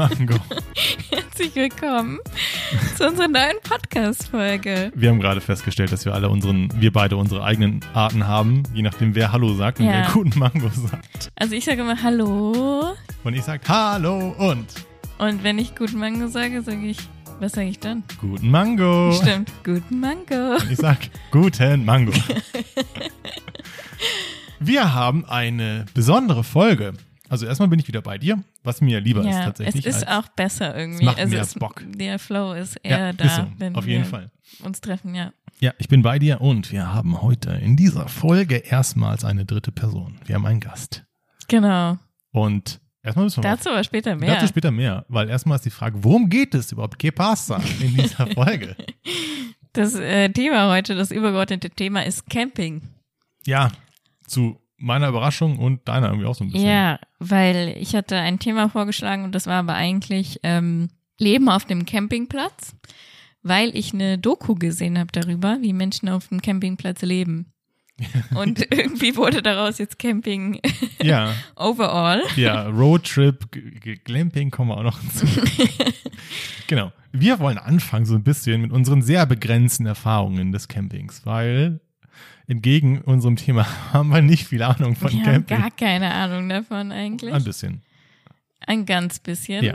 Mango. Herzlich willkommen zu unserer neuen Podcast-Folge. Wir haben gerade festgestellt, dass wir alle unseren, wir beide unsere eigenen Arten haben, je nachdem wer Hallo sagt und Ja. wer Guten Mango sagt. Also ich sage immer Hallo Und ich sag Hallo und und wenn ich guten Mango sage, sage ich, was sage ich dann? Guten Mango. Stimmt, guten Mango. Und ich sag Guten Mango. Wir haben eine besondere Folge. Also erstmal bin ich wieder bei dir, was mir lieber ist Ja, es tatsächlich. ist als, auch besser irgendwie. macht also mehr es, Bock. Der Flow ist eher ja, da, ist so, wenn auf wir jeden Fall. uns treffen, ja. Ja, ich bin bei dir und wir haben heute in dieser Folge erstmals eine dritte Person. Wir haben einen Gast. Genau. Und erstmal müssen wir mal Dazu aber später mehr. Dazu später mehr, weil erstmal ist die Frage, worum geht es überhaupt? Que pasa in dieser Folge? Das äh, Thema heute, das übergeordnete Thema ist Camping. ja, zu meiner Überraschung und deiner irgendwie auch so ein bisschen. Ja, weil ich hatte ein Thema vorgeschlagen und das war aber eigentlich ähm, Leben auf dem Campingplatz, weil ich eine Doku gesehen habe darüber, wie Menschen auf dem Campingplatz leben. Und irgendwie wurde daraus jetzt Camping Ja, overall. ja, Roadtrip, Glamping kommen wir auch noch hinzu. genau. Wir wollen anfangen so ein bisschen mit unseren sehr begrenzten Erfahrungen des Campings, weil entgegen unserem Thema haben wir nicht viel Ahnung von Wir haben Camping. gar keine Ahnung davon eigentlich. Ein bisschen. Ein ganz bisschen. Ja.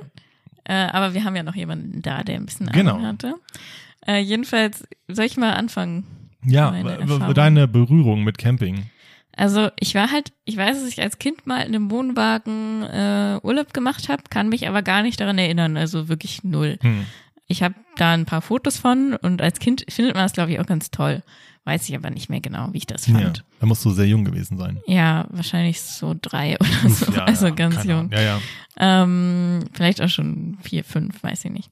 Äh, aber wir haben ja noch jemanden da, der ein bisschen Genau. Ahnung hatte. Äh, jedenfalls, soll ich mal anfangen? Ja, deine Berührung mit Camping. Also ich war halt, ich weiß, dass ich als Kind mal in einem Wohnwagen äh, Urlaub gemacht habe, kann mich aber gar nicht daran erinnern, also wirklich null. Hm. Ich habe da ein paar Fotos von und als Kind findet man das, glaube ich, auch ganz toll. Weiß ich aber nicht mehr genau, wie ich das Ja, fand. da musst du sehr jung gewesen sein. Ja, wahrscheinlich so drei oder so, Ja, also ja, ganz jung. Ja, ja. Ähm, vielleicht auch schon vier, fünf, weiß ich nicht.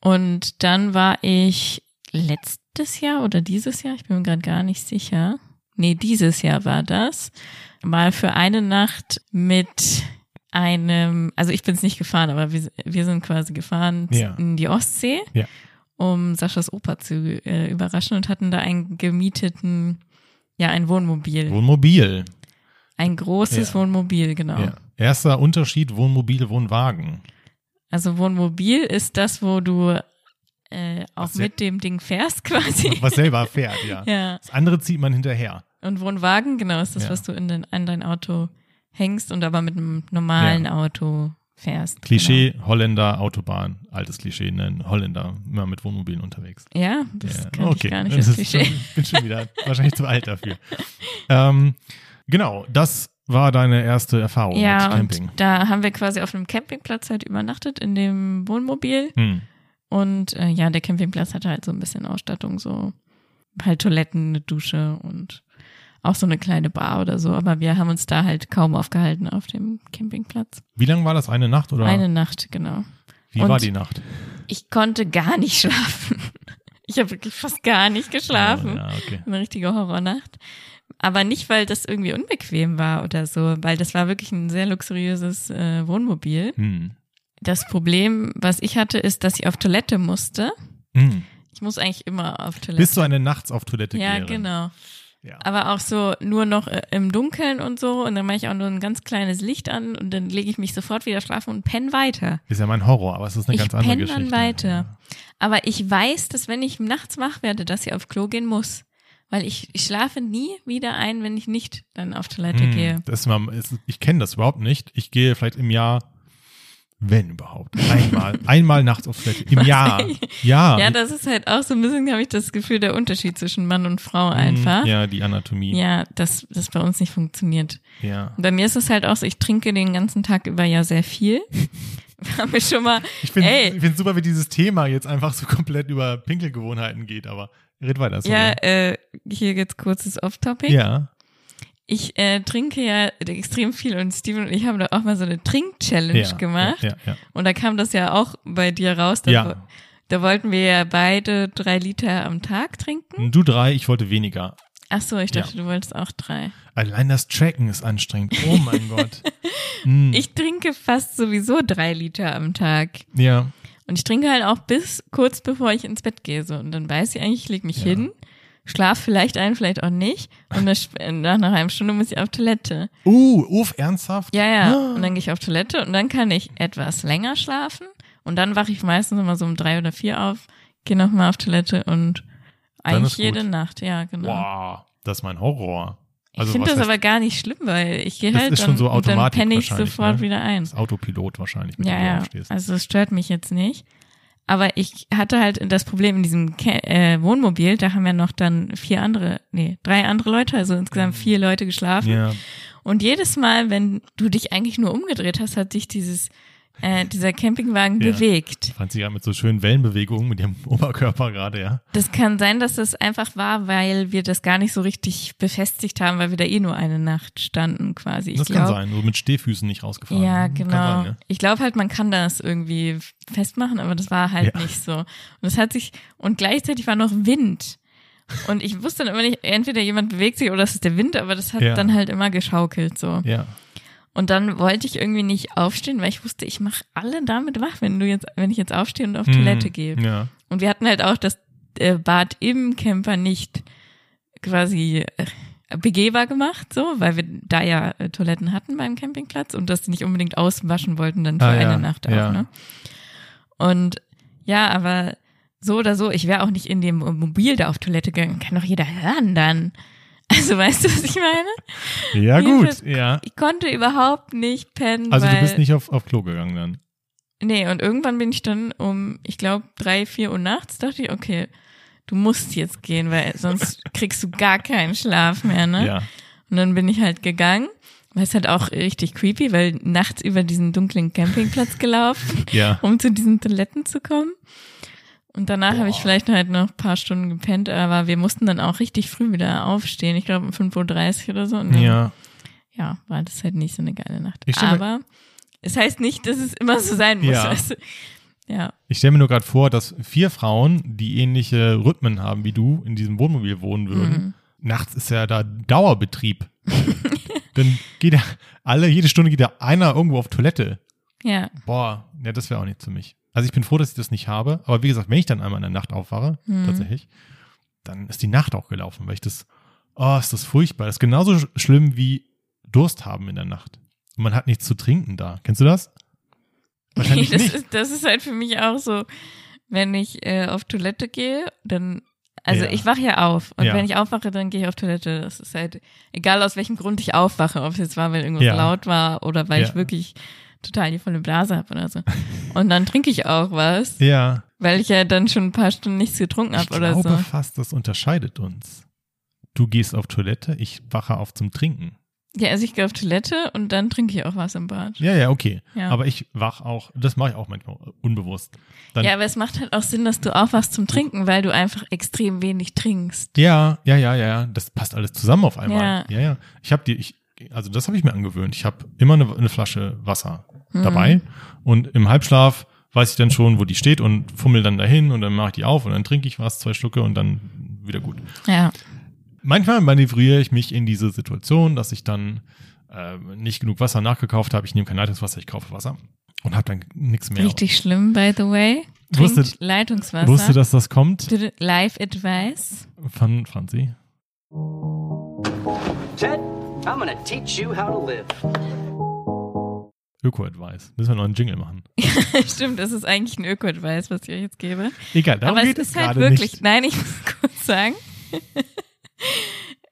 Und dann war ich letztes Jahr oder dieses Jahr, ich bin mir gerade gar nicht sicher. Nee, dieses Jahr war das. Mal für eine Nacht mit einem, also ich bin es nicht gefahren, aber wir, wir sind quasi gefahren Ja. in die Ostsee, Ja. Um Saschas Opa zu äh, überraschen und hatten da einen gemieteten, ja, ein Wohnmobil. Wohnmobil. Ein großes Ja. Wohnmobil, genau. Ja. Erster Unterschied Wohnmobil, Wohnwagen. Also Wohnmobil ist das, wo du äh, auch Was mit dem Ding fährst quasi. Was selber fährt, ja. ja. Das andere zieht man hinterher. Und Wohnwagen, genau, ist das, Ja. was du in dein, an dein Auto hängst und aber mit einem normalen. Auto fährst. Klischee, Holländer, Autobahn. Altes Klischee, ne? Holländer, immer mit Wohnmobilen unterwegs. Genau. Ja, das ja. kann ich gar nicht Das Klischee. Schon, ich bin schon wieder wahrscheinlich zu alt dafür. Ähm, genau, das war deine erste Erfahrung Ja, mit Camping. und da haben wir quasi auf einem Campingplatz halt übernachtet in dem Wohnmobil. Hm. Und äh, ja, der Campingplatz hatte halt so ein bisschen Ausstattung, so halt Toiletten, eine Dusche und auch so eine kleine Bar oder so. Aber wir haben uns da halt kaum aufgehalten auf dem Campingplatz. Wie lange war das? Eine Nacht oder Eine Nacht, genau. wie und- war die Nacht? Ich konnte gar nicht schlafen. Ich habe wirklich fast gar nicht geschlafen. Oh, ja, okay. Eine richtige Horrornacht. Aber nicht, weil das irgendwie unbequem war oder so, weil das war wirklich ein sehr luxuriöses äh, Wohnmobil. Hm. Das Problem, was ich hatte, ist, dass ich auf Toilette musste. Hm. Ich muss eigentlich immer auf Toilette. Bist du eine nachts auf Toilette ja, Geherin? genau. Ja. Aber auch so nur noch äh, im Dunkeln und so. Und dann mache ich auch nur ein ganz kleines Licht an und dann lege ich mich sofort wieder schlafen und penne weiter. Ist ja mein Horror, aber es ist eine ich ganz andere penne Geschichte. dann weiter. Aber ich weiß, dass wenn ich nachts wach werde, dass ich auf Klo gehen muss. Weil ich, ich schlafe nie wieder ein, wenn ich nicht dann auf Toilette Hm, gehe. Das ist, ich kenne das überhaupt nicht. Ich gehe vielleicht im Jahr, wenn überhaupt, einmal, einmal nachts auf Toilette. Im Jahr. Ja. Ja, das ist halt auch so ein bisschen, habe ich das Gefühl, der Unterschied zwischen Mann und Frau Hm, einfach. Ja, die Anatomie. Ja, dass das bei uns nicht funktioniert. ja. Und bei mir ist es halt auch so, ich trinke den ganzen Tag über ja sehr viel. Haben wir schon mal, Ich finde find super, wie dieses Thema jetzt einfach so komplett über Pinkelgewohnheiten geht, aber red weiter. sorry. ja, äh, hier jetzt kurzes Off-Topic. ja. Ich äh, trinke ja extrem viel und Steven und ich haben da auch mal so eine Trink-Challenge ja, gemacht. Ja, ja. Und da kam das ja auch bei dir raus. Da, Ja. da wollten wir ja beide drei Liter am Tag trinken. Du drei, ich wollte weniger. Ach so, ich dachte, du wolltest auch drei. Allein das Tracken ist anstrengend. Oh mein Gott. Hm. Ich trinke fast sowieso drei Liter am Tag. ja. Und ich trinke halt auch bis kurz bevor ich ins Bett gehe. So. Und dann weiß ich eigentlich, ich leg mich hin, schlaf vielleicht ein, vielleicht auch nicht. Und dann, nach einer halben Stunde muss ich auf Toilette. Uh, uff, ernsthaft? Ja, ja. Und dann gehe ich auf Toilette und dann kann ich etwas länger schlafen. Und dann wache ich meistens immer so um drei oder vier auf, gehe nochmal auf Toilette und eigentlich jede gut. Nacht, ja, genau. Wow, das ist mein Horror. Also ich finde das heißt- aber gar nicht schlimm, weil ich gehe halt ist schon dann, so und dann penne ich sofort ne? wieder ein. Das Autopilot wahrscheinlich, mit Ja, dem du ja. aufstehst. Also es stört mich jetzt nicht. Aber ich hatte halt das Problem in diesem Ke äh, Wohnmobil, da haben ja noch dann vier andere, nee, drei andere Leute, also insgesamt vier Leute geschlafen. Mhm. ja, Und jedes Mal, wenn du dich eigentlich nur umgedreht hast, hat sich dieses, äh, dieser Campingwagen Ja. bewegt. fand sie ja mit so schönen Wellenbewegungen mit ihrem Oberkörper gerade, ja. Das kann sein, dass das einfach war, weil wir das gar nicht so richtig befestigt haben, weil wir da eh nur eine Nacht standen quasi. Ich das glaub, kann sein, so mit Stehfüßen nicht rausgefahren. Ja, genau. sein, ne? Ich glaube halt, man kann das irgendwie festmachen, aber das war halt Ja. nicht so. Und es hat sich, und gleichzeitig war noch Wind. Und ich wusste dann immer nicht, entweder jemand bewegt sich oder es ist der Wind, aber das hat Ja. dann halt immer geschaukelt so. Ja. Und dann wollte ich irgendwie nicht aufstehen, weil ich wusste, ich mache alle damit wach, wenn du jetzt, wenn ich jetzt aufstehe und auf Mhm. Toilette gehe. Ja. Und wir hatten halt auch das äh, Bad im Camper nicht quasi äh, begehbar gemacht, so, weil wir da ja äh, Toiletten hatten beim Campingplatz und das nicht unbedingt auswaschen wollten dann für Ah, eine ja, Nacht auch, ja. ne? Und ja, aber so oder so, ich wäre auch nicht in dem Mobil da auf Toilette gegangen, kann doch jeder hören dann. Also weißt du, was ich meine? Ja, Jedenfalls- gut, ja. Ich konnte überhaupt nicht pennen, Also du bist nicht auf, auf Klo gegangen dann. Nee, und irgendwann bin ich dann um, ich glaube, drei, vier Uhr nachts, dachte ich, okay, du musst jetzt gehen, weil sonst kriegst du gar keinen Schlaf mehr, ne? Ja. Und dann bin ich halt gegangen. Weil es halt auch richtig creepy, weil nachts über diesen dunklen Campingplatz gelaufen, Ja. um zu diesen Toiletten zu kommen. Und danach habe ich vielleicht halt noch ein paar Stunden gepennt, aber wir mussten dann auch richtig früh wieder aufstehen. Ich glaube um 5.30 Uhr oder so. Und dann, Ja. ja, war das halt nicht so eine geile Nacht. Aber es heißt nicht, dass es immer so sein muss, Ja. weißt du? Ja. Ich stelle mir nur gerade vor, dass vier Frauen, die ähnliche Rhythmen haben wie du, in diesem Wohnmobil wohnen würden. Mhm. Nachts ist ja da Dauerbetrieb. Dann geht ja alle, jede Stunde geht ja einer irgendwo auf Toilette. Ja. Boah, ja, das wäre auch nichts für mich. Also ich bin froh, dass ich das nicht habe. Aber wie gesagt, wenn ich dann einmal in der Nacht aufwache, Mhm. tatsächlich, dann ist die Nacht auch gelaufen, weil ich das, oh, ist das furchtbar. Das ist genauso sch- schlimm wie Durst haben in der Nacht. Und man hat nichts zu trinken da. Kennst du das? Wahrscheinlich das, nicht. Ist, das ist halt für mich auch so, wenn ich äh, auf Toilette gehe, dann, also Ja. ich wache ja auf und Ja. wenn ich aufwache, dann gehe ich auf Toilette. Das ist halt, egal aus welchem Grund ich aufwache, ob es jetzt war, weil irgendwas Ja. laut war oder weil ich wirklich total die volle Blase habe oder so. Und dann trinke ich auch was, Ja, weil ich ja dann schon ein paar Stunden nichts getrunken ich habe oder glaube so. fast, das unterscheidet uns. Du gehst auf Toilette, ich wache auf zum Trinken. Ja, also ich gehe auf Toilette und dann trinke ich auch was im Bad. Ja, ja, okay. Ja. Aber ich wach auch, das mache ich auch manchmal unbewusst. Dann, Ja, aber es macht halt auch Sinn, dass du aufwachst zum Trinken, weil du einfach extrem wenig trinkst. Ja, ja, ja, ja, ja. Das passt alles zusammen auf einmal. Ja. Ja, ja. Ich habe die, ich, also das habe ich mir angewöhnt. Ich habe immer eine, eine Flasche Wasser Mhm. dabei und im Halbschlaf weiß ich dann schon, wo die steht und fummel dann dahin und dann mache ich die auf und dann trinke ich was, zwei Stücke und dann wieder gut. Ja. Manchmal manövriere ich mich in diese Situation, dass ich dann äh, nicht genug Wasser nachgekauft habe. Ich nehme kein Leitungswasser, ich kaufe Wasser und habe dann nichts mehr. Richtig schlimm, by the way. Wusste- Trinkt Leitungswasser. Wusste, dass das kommt Bitte Live Advice. von Franzi. Ted, I'm gonna teach you how to live. Öko-Advice. Müssen wir noch einen Jingle machen. Stimmt, das ist eigentlich ein Öko-Advice, was ich euch jetzt gebe. Egal, darum Aber es geht es ist halt wirklich, nicht. nein, ich muss kurz sagen.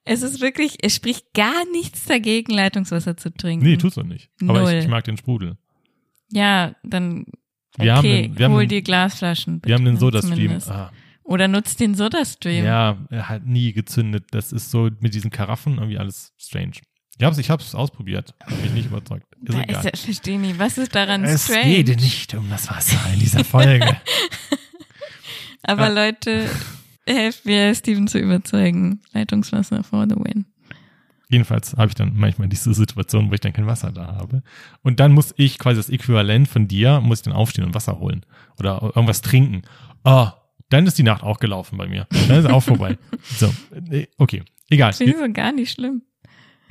es ist wirklich, es spricht gar nichts dagegen, Leitungswasser zu trinken. Nee, tut's doch nicht. Aber Null. ich, ich mag den Sprudel. Ja, dann okay, Wir haben den- wir haben hol den- dir Glasflaschen. Bitte, Wir haben den Soda-Stream. Ah, Oder nutzt den Soda-Stream. ja, er hat nie gezündet. Das ist so mit diesen Karaffen irgendwie alles strange. Ich hab's, ich hab's ausprobiert. Hab mich nicht überzeugt. Ist Da egal. ist ja, verstehe nicht, was ist daran es strange? geht nicht um das Wasser in dieser Folge. Aber Ja. Leute, helft mir, Steven zu überzeugen. Leitungswasser for the win. Jedenfalls habe ich dann manchmal diese Situation, wo ich dann kein Wasser da habe. Und dann muss ich quasi das Äquivalent von dir, muss ich dann aufstehen und Wasser holen. Oder irgendwas trinken. Ah, dann ist die Nacht auch gelaufen bei mir. Dann ist auch vorbei. So, äh, okay. Egal. Ich so gar nicht schlimm.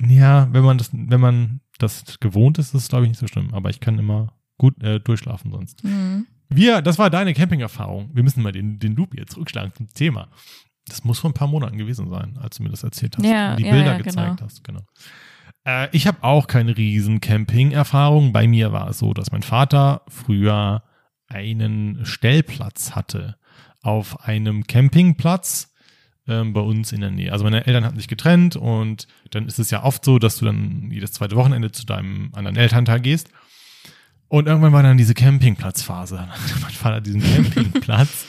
Ja, wenn man das, wenn man das gewohnt ist, ist es glaube ich nicht so schlimm. Aber ich kann immer gut äh, durchschlafen sonst. Mhm. Wir, das war deine Camping-Erfahrung. Wir müssen mal den, den Loop jetzt zurückschlagen zum Thema. Das muss vor ein paar Monaten gewesen sein, als du mir das erzählt hast. Ja, und die ja, Bilder ja, gezeigt genau. hast, genau. Äh, ich habe auch keine riesen Camping-Erfahrung. Bei mir war es so, dass mein Vater früher einen Stellplatz hatte auf einem Campingplatz ähm, bei uns in der Nähe. Also meine Eltern hatten sich getrennt und dann ist es ja oft so, dass du dann jedes zweite Wochenende zu deinem anderen Elternteil gehst. Und irgendwann war dann diese Campingplatzphase. Dann hatte mein Vater diesen Campingplatz.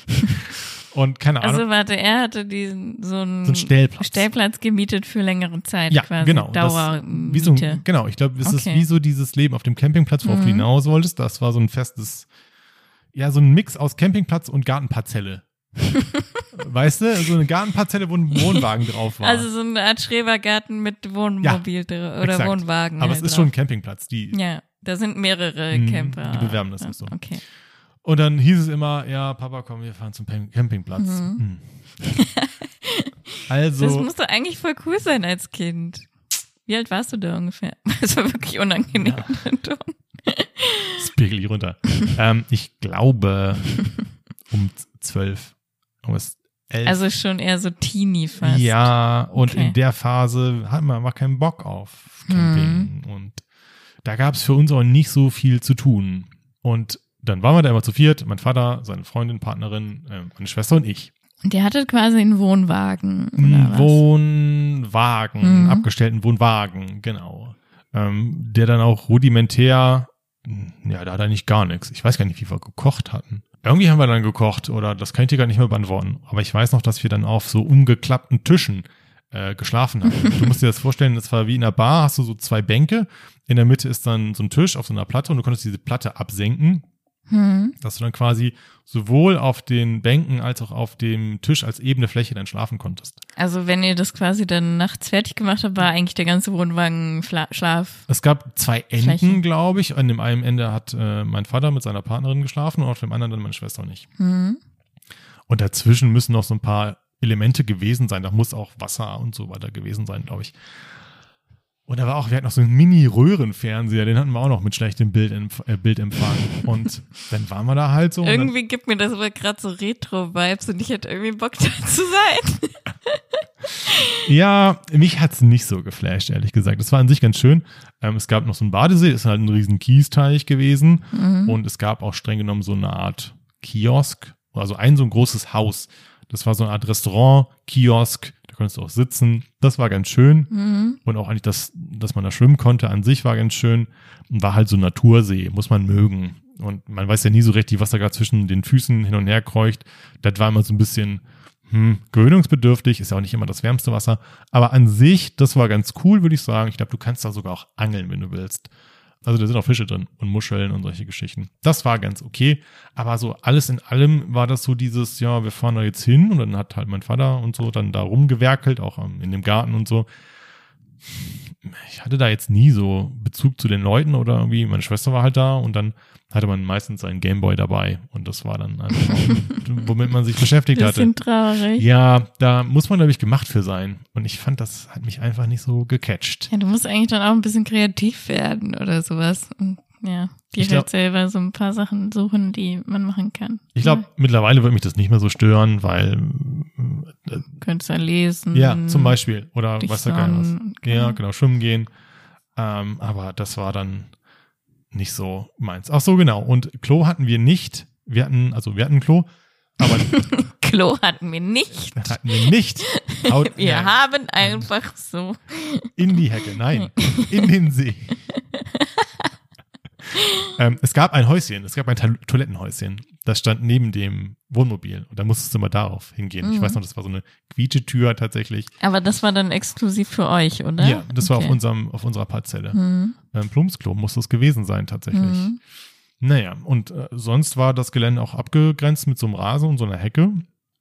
und keine Ahnung. Also warte, er hatte diesen so einen So einen Stellplatz. Stellplatz gemietet für längere Zeit ja, quasi. genau. Dauermiete. so, genau, ich glaube, es ist Okay. wie so dieses Leben auf dem Campingplatz, worauf du Mhm. hinaus wolltest. Das war so ein festes, ja, so ein Mix aus Campingplatz und Gartenparzelle. weißt du, so eine Gartenparzelle, wo ein Wohnwagen drauf war. Also so eine Art Schrebergarten mit Wohnmobil drin oder exakt. Wohnwagen. Aber halt es ist drauf. schon ein Campingplatz. Die, Ja, da sind mehrere Mhm, Camper. die bewerben das auch so. Okay. Und dann hieß es immer, ja, Papa, komm, wir fahren zum Campingplatz. Mhm. Hm. Das also, muss doch eigentlich voll cool sein als Kind. Wie alt warst du da ungefähr? Das war wirklich unangenehm. Ton. Hier runter. ähm, ich glaube, um zwölf, um es elf. Also schon eher so Teenie fast. Ja, und Okay. in der Phase hat man einfach keinen Bock auf Camping. Mhm. Und da gab es für uns auch nicht so viel zu tun. Und dann waren wir da immer zu viert, mein Vater, seine Freundin, Partnerin, äh, meine Schwester und ich. Und der hatte quasi einen Wohnwagen. Oder? Wohnwagen, Mhm. abgestellten Wohnwagen, genau. Ähm, der dann auch rudimentär, ja, da hat er nicht gar nichts. Ich weiß gar nicht, wie wir gekocht hatten. Irgendwie haben wir dann gekocht oder das kann ich dir gar nicht mehr beantworten. Aber ich weiß noch, dass wir dann auf so umgeklappten Tischen äh, geschlafen haben. du musst dir das vorstellen, das war wie in einer Bar, hast du so zwei Bänke. In der Mitte ist dann so ein Tisch auf so einer Platte und du konntest diese Platte absenken Hm. dass du dann quasi sowohl auf den Bänken als auch auf dem Tisch als ebene Fläche dann schlafen konntest. Also wenn ihr das quasi dann nachts fertig gemacht habt, war eigentlich der ganze Wohnwagen Fla Schlaf. Es gab zwei Enden, glaube ich. An dem einen Ende hat äh, mein Vater mit seiner Partnerin geschlafen und auf dem anderen dann meine Schwester und ich. Hm. Und dazwischen müssen noch so ein paar Elemente gewesen sein. Da muss auch Wasser und so weiter gewesen sein, glaube ich. Und da war auch, wir hatten noch so einen Mini-Röhrenfernseher, den hatten wir auch noch mit schlechtem Bild, äh, Bildempfang. Und dann waren wir da halt so. und dann- Irgendwie gibt mir das aber gerade so Retro-Vibes und ich hätte irgendwie Bock da zu sein. Ja, mich hat's nicht so geflasht, ehrlich gesagt. Das war an sich ganz schön. Ähm, es gab noch so einen Badesee, ist halt ein riesen Kiesteich gewesen. Mhm. Und es gab auch streng genommen so eine Art Kiosk, also ein so ein großes Haus. Das war so eine Art Restaurant, Kiosk, da konntest du auch sitzen. Das war ganz schön. Mhm. Und auch eigentlich, das, dass man da schwimmen konnte, an sich war ganz schön. Und war halt so ein Natursee, muss man mögen. Und man weiß ja nie so richtig, was da gerade zwischen den Füßen hin und her kreucht. Das war immer so ein bisschen hm, gewöhnungsbedürftig, ist ja auch nicht immer das wärmste Wasser. Aber an sich, das war ganz cool, würde ich sagen. Ich glaube, du kannst da sogar auch angeln, wenn du willst. Also da sind auch Fische drin und Muscheln und solche Geschichten. Das war ganz okay. Aber so alles in allem war das so dieses, ja, wir fahren da jetzt hin und dann hat halt mein Vater und so dann da rumgewerkelt, auch in dem Garten und so. Ich hatte da jetzt nie so Bezug zu den Leuten oder irgendwie, meine Schwester war halt da und dann hatte man meistens seinen Gameboy dabei und das war dann einfach, womit man sich beschäftigt hatte. Bisschen traurig. Ja, da muss man, glaube ich, gemacht für sein. Und ich fand, das hat mich einfach nicht so gecatcht. Ja, du musst eigentlich dann auch ein bisschen kreativ werden oder sowas. Und ja, dir Ich glaub- halt selber so ein paar Sachen suchen, die man machen kann. Ich glaube, mittlerweile wird mich das nicht mehr so stören, weil, äh, Du könntest ja lesen. ja, zum Beispiel, oder was da gar was. Ja, genau, schwimmen gehen. Ähm, aber das war dann nicht so meins. Ach so, genau. Und Klo hatten wir nicht. Wir hatten, also wir hatten Klo, aber Klo hatten wir nicht. hatten wir nicht. Haut, Wir ja, haben einfach so. In die Hecke, nein, in den See. ähm, es gab ein Häuschen, es gab ein Ta- Toilettenhäuschen. Das stand neben dem Wohnmobil und da musstest du mal darauf hingehen. Ich Mhm. weiß noch, das war so eine Quietsche-Tür tatsächlich. Aber das war dann exklusiv für euch, oder? Ja, das war auf, Okay. unserem, auf unserer Parzelle. Hm. Ähm, Plumpsklo muss das gewesen sein tatsächlich. Hm. Naja, und äh, sonst war das Gelände auch abgegrenzt mit so einem Rasen und so einer Hecke.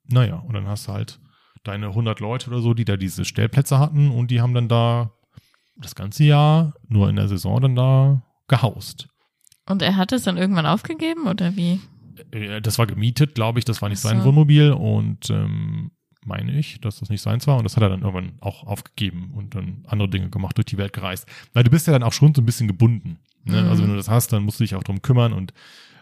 Naja, und dann hast du halt deine 100 Leute oder so, die da diese Stellplätze hatten und die haben dann da das ganze Jahr nur in der Saison dann da gehaust. Und er hat es dann irgendwann aufgegeben oder wie? Äh, Das war gemietet, glaube ich, das war nicht Ach sein so. Wohnmobil und ähm, meine ich, dass das nicht seins war und das hat er dann irgendwann auch aufgegeben und dann andere Dinge gemacht, durch die Welt gereist. Weil du bist ja dann auch schon so ein bisschen gebunden. Ne? Mhm. Also wenn du das hast, dann musst du dich auch drum kümmern und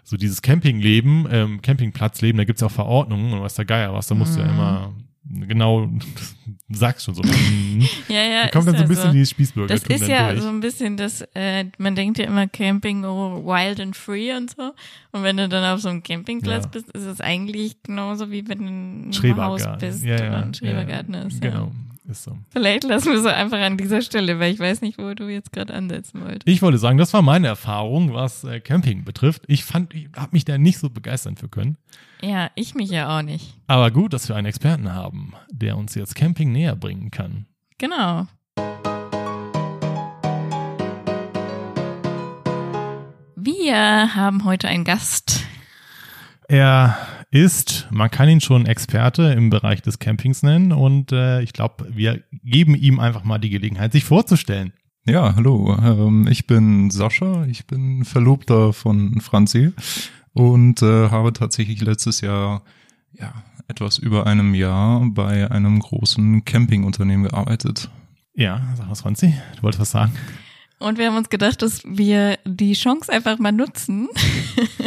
so dieses Campingleben, ähm, Campingplatzleben, da gibt's ja auch Verordnungen und was der Geier was, da musst du ja Mhm. immer genau, sagst schon so. mhm. Ja, ja. Da kommt dann so ein bisschen die Spießbürger. Das ist ja so ein bisschen das, äh, man denkt ja immer Camping oh, wild and free und so. Und wenn du dann auf so einem Campingplatz Ja. bist, ist es eigentlich genauso wie wenn du in einem Haus bist ja, ja, oder ein Schrebergarten ist. Genau. Ist so. Vielleicht lassen wir so einfach an dieser Stelle, weil ich weiß nicht, wo du jetzt gerade ansetzen wolltest. Ich wollte sagen, das war meine Erfahrung, was äh, Camping betrifft. Ich fand, ich habe mich da nicht so begeistern für können. Ja, ich mich ja auch nicht. Aber gut, dass wir einen Experten haben, der uns jetzt Camping näher bringen kann. Genau. Wir haben heute einen Gast. Er ist, man kann ihn schon Experte im Bereich des Campings nennen und äh, ich glaube, wir geben ihm einfach mal die Gelegenheit, sich vorzustellen. Ja, hallo. Ähm, ich bin Sascha, ich bin Verlobter von Franzi und äh, habe tatsächlich letztes Jahr ja etwas über einem Jahr bei einem großen Campingunternehmen gearbeitet. Ja, sag was, Franzi. Du wolltest was sagen? Und wir haben uns gedacht, dass wir die Chance einfach mal nutzen,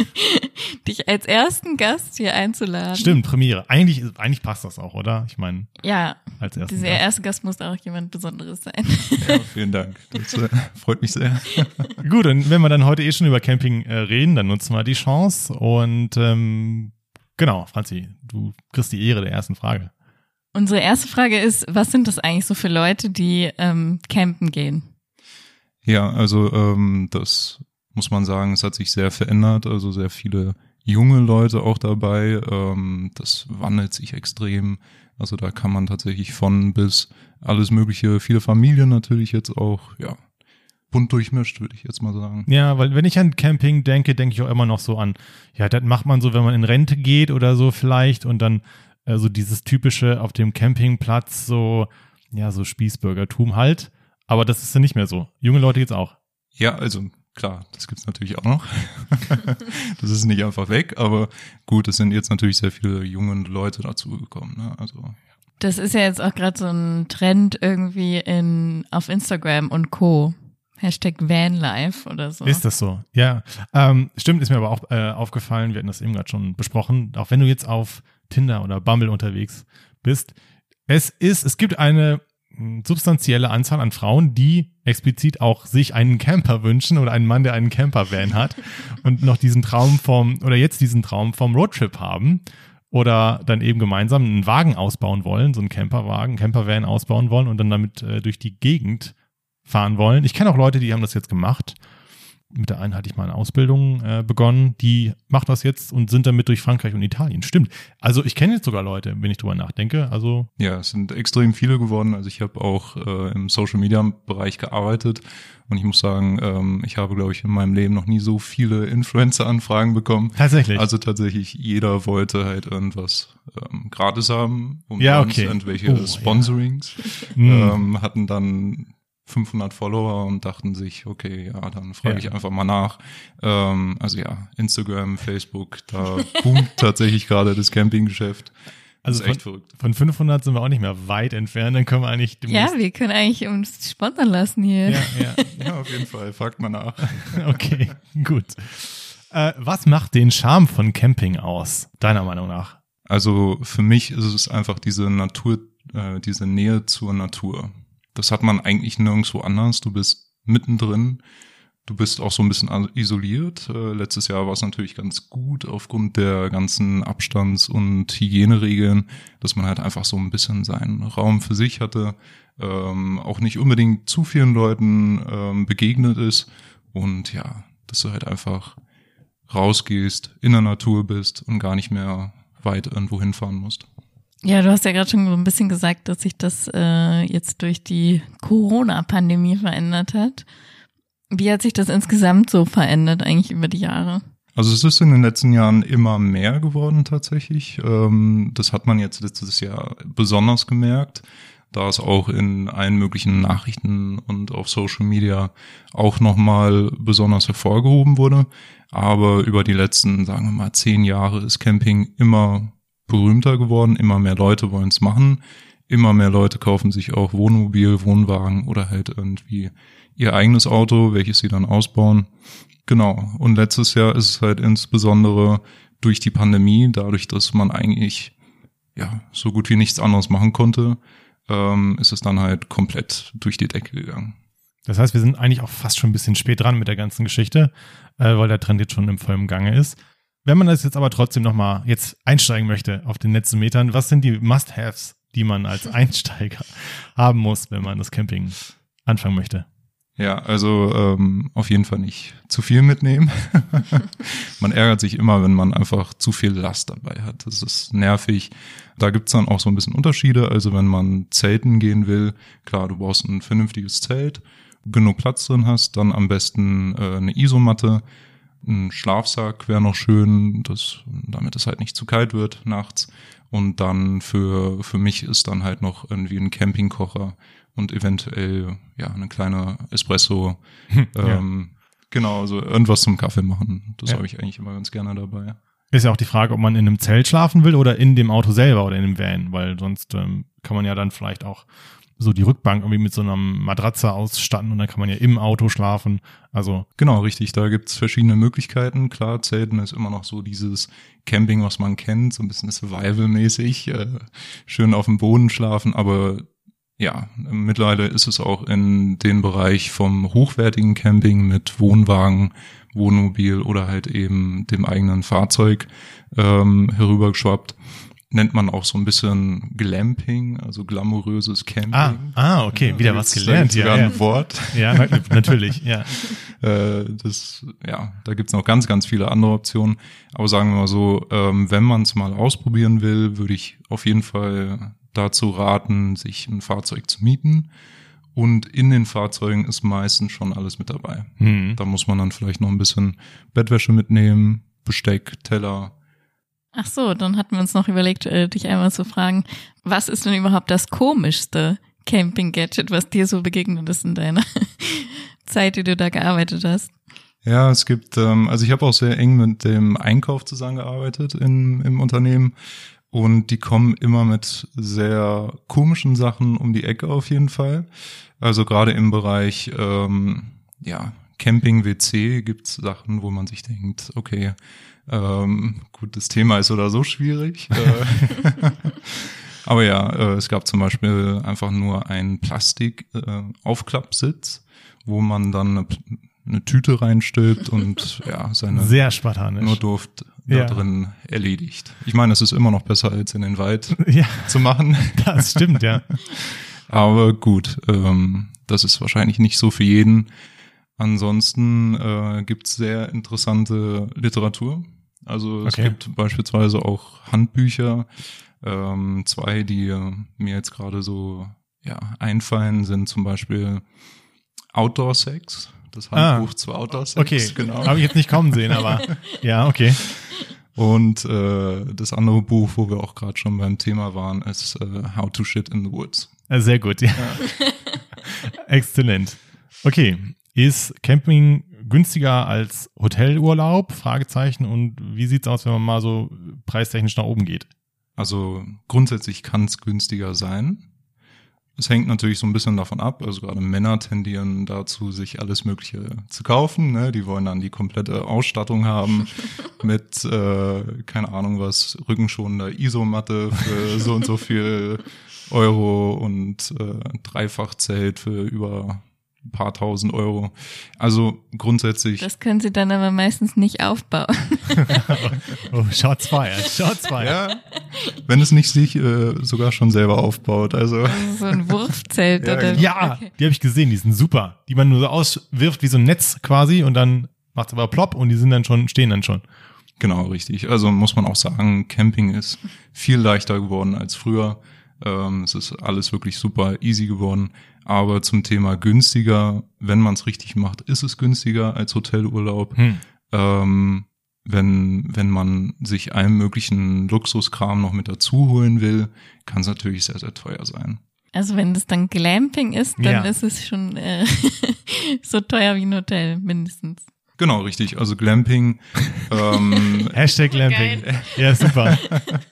dich als ersten Gast hier einzuladen. Stimmt, Premiere. Eigentlich, eigentlich passt das auch, oder? Ich meine, Ja, als erstes. dieser erste Gast muss auch jemand Besonderes sein. Ja, vielen Dank. Das äh, freut mich sehr. Gut, und wenn wir dann heute eh schon über Camping äh, reden, dann nutzen wir die Chance. Und ähm, genau, Franzi, du kriegst die Ehre der ersten Frage. Unsere erste Frage ist, was sind das eigentlich so für Leute, die ähm, campen gehen? Ja, also ähm, das muss man sagen, es hat sich sehr verändert. Also sehr viele junge Leute auch dabei. Ähm, das wandelt sich extrem. Also da kann man tatsächlich von bis alles Mögliche, viele Familien natürlich jetzt auch, ja, bunt durchmischt, würde ich jetzt mal sagen. Ja, weil wenn ich an Camping denke, denke ich auch immer noch so an, ja, das macht man so, wenn man in Rente geht oder so vielleicht und dann äh, so dieses typische auf dem Campingplatz so, ja, so Spießbürgertum halt. Aber das ist ja nicht mehr so. Junge Leute geht's auch. Ja, also klar, das gibt's natürlich auch noch. das ist nicht einfach weg, aber gut, es sind jetzt natürlich sehr viele junge Leute dazugekommen. Ne? Also Das ist ja jetzt auch gerade so ein Trend irgendwie in auf Instagram und Co. Hashtag Vanlife oder so. Ist das so? Ja. Ähm, stimmt, ist mir aber auch äh, aufgefallen, wir hatten das eben gerade schon besprochen, auch wenn du jetzt auf Tinder oder Bumble unterwegs bist, es ist, es gibt eine substanzielle Anzahl an Frauen, die explizit auch sich einen Camper wünschen oder einen Mann, der einen Campervan hat und noch diesen Traum vom, oder jetzt diesen Traum vom Roadtrip haben oder dann eben gemeinsam einen Wagen ausbauen wollen, so einen Camperwagen, Campervan ausbauen wollen und dann damit äh, durch die Gegend fahren wollen. Ich kenne auch Leute, die haben das jetzt gemacht. Mit der einen hatte ich mal eine Ausbildung äh, begonnen, die macht das jetzt und sind damit durch Frankreich und Italien. Stimmt. Also ich kenne jetzt sogar Leute, wenn ich drüber nachdenke. Also Ja, es sind extrem viele geworden. Also ich habe auch äh, im Social Media Bereich gearbeitet und ich muss sagen, ähm, ich habe, glaube ich, in meinem Leben noch nie so viele Influencer-Anfragen bekommen. tatsächlich. Also tatsächlich, jeder wollte halt irgendwas ähm, gratis haben, um Ja, okay. irgendwelche Oh, ja. Sponsorings, Hm. ähm, hatten dann 500 Follower und dachten sich, okay, ja, dann frage Ja. ich einfach mal nach. Ähm, also ja, Instagram, Facebook, da boomt tatsächlich gerade das Campinggeschäft. also das ist echt von, verrückt. von 500 sind wir auch nicht mehr weit entfernt. Dann können wir eigentlich ja, wir können eigentlich uns sponsern lassen hier. ja, ja. Ja, auf jeden Fall, fragt mal nach. Okay, gut. Äh, was macht den Charme von Camping aus, deiner Meinung nach? Also für mich ist es einfach diese Natur, äh, diese Nähe zur Natur. Das hat man eigentlich nirgendwo anders. Du bist mittendrin. Du bist auch so ein bisschen isoliert. Äh, letztes Jahr war es natürlich ganz gut aufgrund der ganzen Abstands- und Hygieneregeln, dass man halt einfach so ein bisschen seinen Raum für sich hatte, ähm, auch nicht unbedingt zu vielen Leuten ähm, begegnet ist und ja, dass du halt einfach rausgehst, in der Natur bist und gar nicht mehr weit irgendwo hinfahren musst. Ja, du hast ja gerade schon so ein bisschen gesagt, dass sich das äh, jetzt durch die Corona-Pandemie verändert hat. Wie hat sich das insgesamt so verändert eigentlich über die Jahre? Also es ist in den letzten Jahren immer mehr geworden tatsächlich. Ähm, das hat man jetzt letztes Jahr besonders gemerkt, da es auch in allen möglichen Nachrichten und auf Social Media auch nochmal besonders hervorgehoben wurde. Aber über die letzten, sagen wir mal, zehn Jahre ist Camping immer berühmter geworden, immer mehr Leute wollen es machen, immer mehr Leute kaufen sich auch Wohnmobil, Wohnwagen oder halt irgendwie ihr eigenes Auto, welches sie dann ausbauen. Genau. Und letztes Jahr ist es halt insbesondere durch die Pandemie, dadurch, dass man eigentlich ja, so gut wie nichts anderes machen konnte, ähm, ist es dann halt komplett durch die Decke gegangen. Das heißt, wir sind eigentlich auch fast schon ein bisschen spät dran mit der ganzen Geschichte, äh, weil der Trend jetzt schon im vollen Gange ist. Wenn man das jetzt aber trotzdem nochmal jetzt einsteigen möchte auf den letzten Metern, was sind die Must-Haves, die man als Einsteiger haben muss, wenn man das Camping anfangen möchte? Ja, also ähm, auf jeden Fall nicht zu viel mitnehmen. man ärgert sich immer, wenn man einfach zu viel Last dabei hat. Das ist nervig. Da gibt's dann auch so ein bisschen Unterschiede. Also wenn man zelten gehen will, klar, du brauchst ein vernünftiges Zelt, genug Platz drin hast, dann am besten äh, eine Isomatte, ein Schlafsack wäre noch schön, das, damit es halt nicht zu kalt wird nachts. Und dann für, für mich ist dann halt noch irgendwie ein Campingkocher und eventuell ja eine kleine Espresso. Ja. ähm, Genau, also irgendwas zum Kaffee machen. Das Ja. habe ich eigentlich immer ganz gerne dabei. Ist ja auch die Frage, ob man in einem Zelt schlafen will oder in dem Auto selber oder in dem Van, weil sonst ähm, kann man ja dann vielleicht auch so die Rückbank irgendwie mit so einer Matratze ausstatten und dann kann man ja im Auto schlafen. Also Genau, richtig. Da gibt's verschiedene Möglichkeiten. Klar, Zelten ist immer noch so dieses Camping, was man kennt, so ein bisschen Survival-mäßig, äh, schön auf dem Boden schlafen, aber ja, mittlerweile ist es auch in den Bereich vom hochwertigen Camping mit Wohnwagen, Wohnmobil oder halt eben dem eigenen Fahrzeug ähm, herübergeschwappt. Nennt man auch so ein bisschen Glamping, also glamouröses Camping. ah, ah, okay, wieder Da was gelernt. Gibt's sogar Ja, ja. ein Wort. ja, na- natürlich, ja. Äh, das, ja, da gibt's noch ganz, ganz viele andere Optionen. Aber sagen wir mal so, ähm, wenn man es mal ausprobieren will, würde ich auf jeden Fall dazu raten, sich ein Fahrzeug zu mieten. Und in den Fahrzeugen ist meistens schon alles mit dabei. Hm. Da muss man dann vielleicht noch ein bisschen Bettwäsche mitnehmen, Besteck, Teller. Ach so, dann hatten wir uns noch überlegt, äh, dich einmal zu fragen, was ist denn überhaupt das komischste Camping-Gadget, was dir so begegnet ist in deiner Zeit, die du da gearbeitet hast? Ja, es gibt, ähm, also ich habe auch sehr eng mit dem Einkauf zusammengearbeitet in, im Unternehmen und die kommen immer mit sehr komischen Sachen um die Ecke auf jeden Fall. Also gerade im Bereich ähm, ja, Camping-WC gibt's Sachen, wo man sich denkt, okay, ähm, gut, das Thema ist oder so schwierig. äh, Aber ja, äh, es gab zum Beispiel einfach nur einen Plastik-Aufklappsitz, wo man dann eine, eine Tüte reinstülpt und ja, seine Sehr spartanisch. Notdurft da Ja. drin erledigt. Ich meine, es ist immer noch besser, als in den Wald Ja, zu machen. das stimmt, ja. Aber gut, ähm, das ist wahrscheinlich nicht so für jeden. Ansonsten äh, gibt es sehr interessante Literatur. Also es Okay. gibt beispielsweise auch Handbücher. Ähm, zwei, die mir jetzt gerade so ja, einfallen, sind zum Beispiel Outdoor Sex. Das Handbuch zu Outdoor Sex. Ah. Okay, genau. Habe ich jetzt nicht kommen sehen, aber ja, okay. Und äh, das andere Buch, wo wir auch gerade schon beim Thema waren, ist äh, How to Shit in the Woods. Äh, Sehr gut, ja. Exzellent. Okay, ist Camping günstiger als Hotelurlaub? Fragezeichen. Und wie sieht's aus, wenn man mal so preistechnisch nach oben geht? Also grundsätzlich kann es günstiger sein. Es hängt natürlich so ein bisschen davon ab. Also gerade Männer tendieren dazu, sich alles Mögliche zu kaufen. Ne? Die wollen dann die komplette Ausstattung haben mit, äh, keine Ahnung was, rückenschonender Isomatte für so und so viel Euro und äh, Dreifachzelt für über ein paar tausend Euro. Also grundsätzlich Das können sie dann aber meistens nicht aufbauen. Oh, Shots fired, Shots fired. Ja, wenn es nicht sich äh, sogar schon selber aufbaut. Also Also so ein Wurfzelt Ja, oder Ja, Okay. die habe ich gesehen, die sind super. Die man nur so auswirft wie so ein Netz quasi und dann macht's aber plopp und die sind dann schon, stehen dann schon. genau richtig. Also muss man auch sagen, Camping ist viel leichter geworden als früher. Ähm, es ist alles wirklich super easy geworden. Aber zum Thema günstiger, wenn man es richtig macht, ist es günstiger als Hotelurlaub. Hm. Ähm, wenn, wenn man sich allen möglichen Luxuskram noch mit dazu holen will, kann es natürlich sehr, sehr teuer sein. Also wenn das dann Glamping ist, dann Ja. ist es schon äh, so teuer wie ein Hotel, mindestens. Genau, richtig. Also Glamping, ähm, Hashtag Lamping. Ja, super.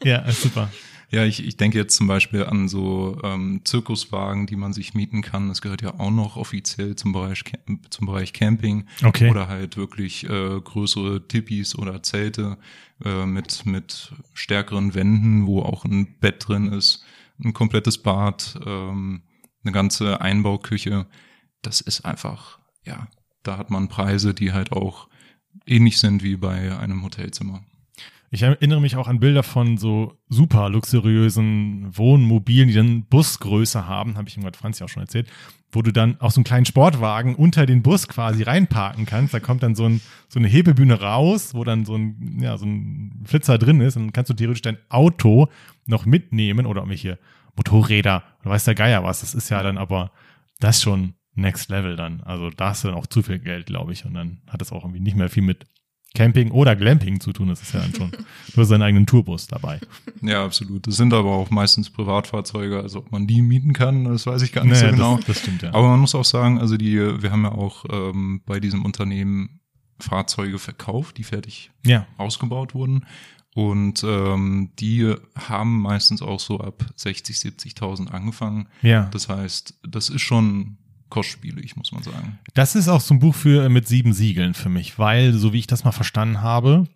Ja, super. Ja, ich, ich denke jetzt zum Beispiel an so ähm, Zirkuswagen, die man sich mieten kann. Das gehört ja auch noch offiziell zum Bereich, zum Bereich Camping. Okay. Oder halt wirklich äh, größere Tippis oder Zelte äh, mit, mit stärkeren Wänden, wo auch ein Bett drin ist, ein komplettes Bad, ähm, eine ganze Einbauküche. Das ist einfach, ja, da hat man Preise, die halt auch ähnlich sind wie bei einem Hotelzimmer. Ich erinnere mich auch an Bilder von so super luxuriösen Wohnmobilen, die dann Busgröße haben, habe ich irgendwann Franzi auch schon erzählt, wo du dann auch so einen kleinen Sportwagen unter den Bus quasi reinparken kannst. Da kommt dann so, ein, so eine Hebebühne raus, wo dann so ein, ja, so ein Flitzer drin ist und dann kannst du theoretisch dein Auto noch mitnehmen oder irgendwelche Motorräder oder weiß der Geier was. Das ist ja dann aber das schon Next Level dann. Also da hast du dann auch zu viel Geld, glaube ich. Und dann hat das auch irgendwie nicht mehr viel mit Camping oder Glamping zu tun. Das ist ja dann schon, du hast deinen eigenen Tourbus dabei. Ja, absolut. Das sind aber auch meistens Privatfahrzeuge, also ob man die mieten kann, das weiß ich gar nicht so Naja, genau. das, das stimmt ja. Aber man muss auch sagen, also die, wir haben ja auch ähm, bei diesem Unternehmen Fahrzeuge verkauft, die fertig ja, ausgebaut wurden. Und ähm, die haben meistens auch so ab 60, 70.000 angefangen. ja. Das heißt, das ist schon kostspielig, muss man sagen. Das ist auch so ein Buch für mit sieben Siegeln für mich, weil, so wie ich das mal verstanden habe,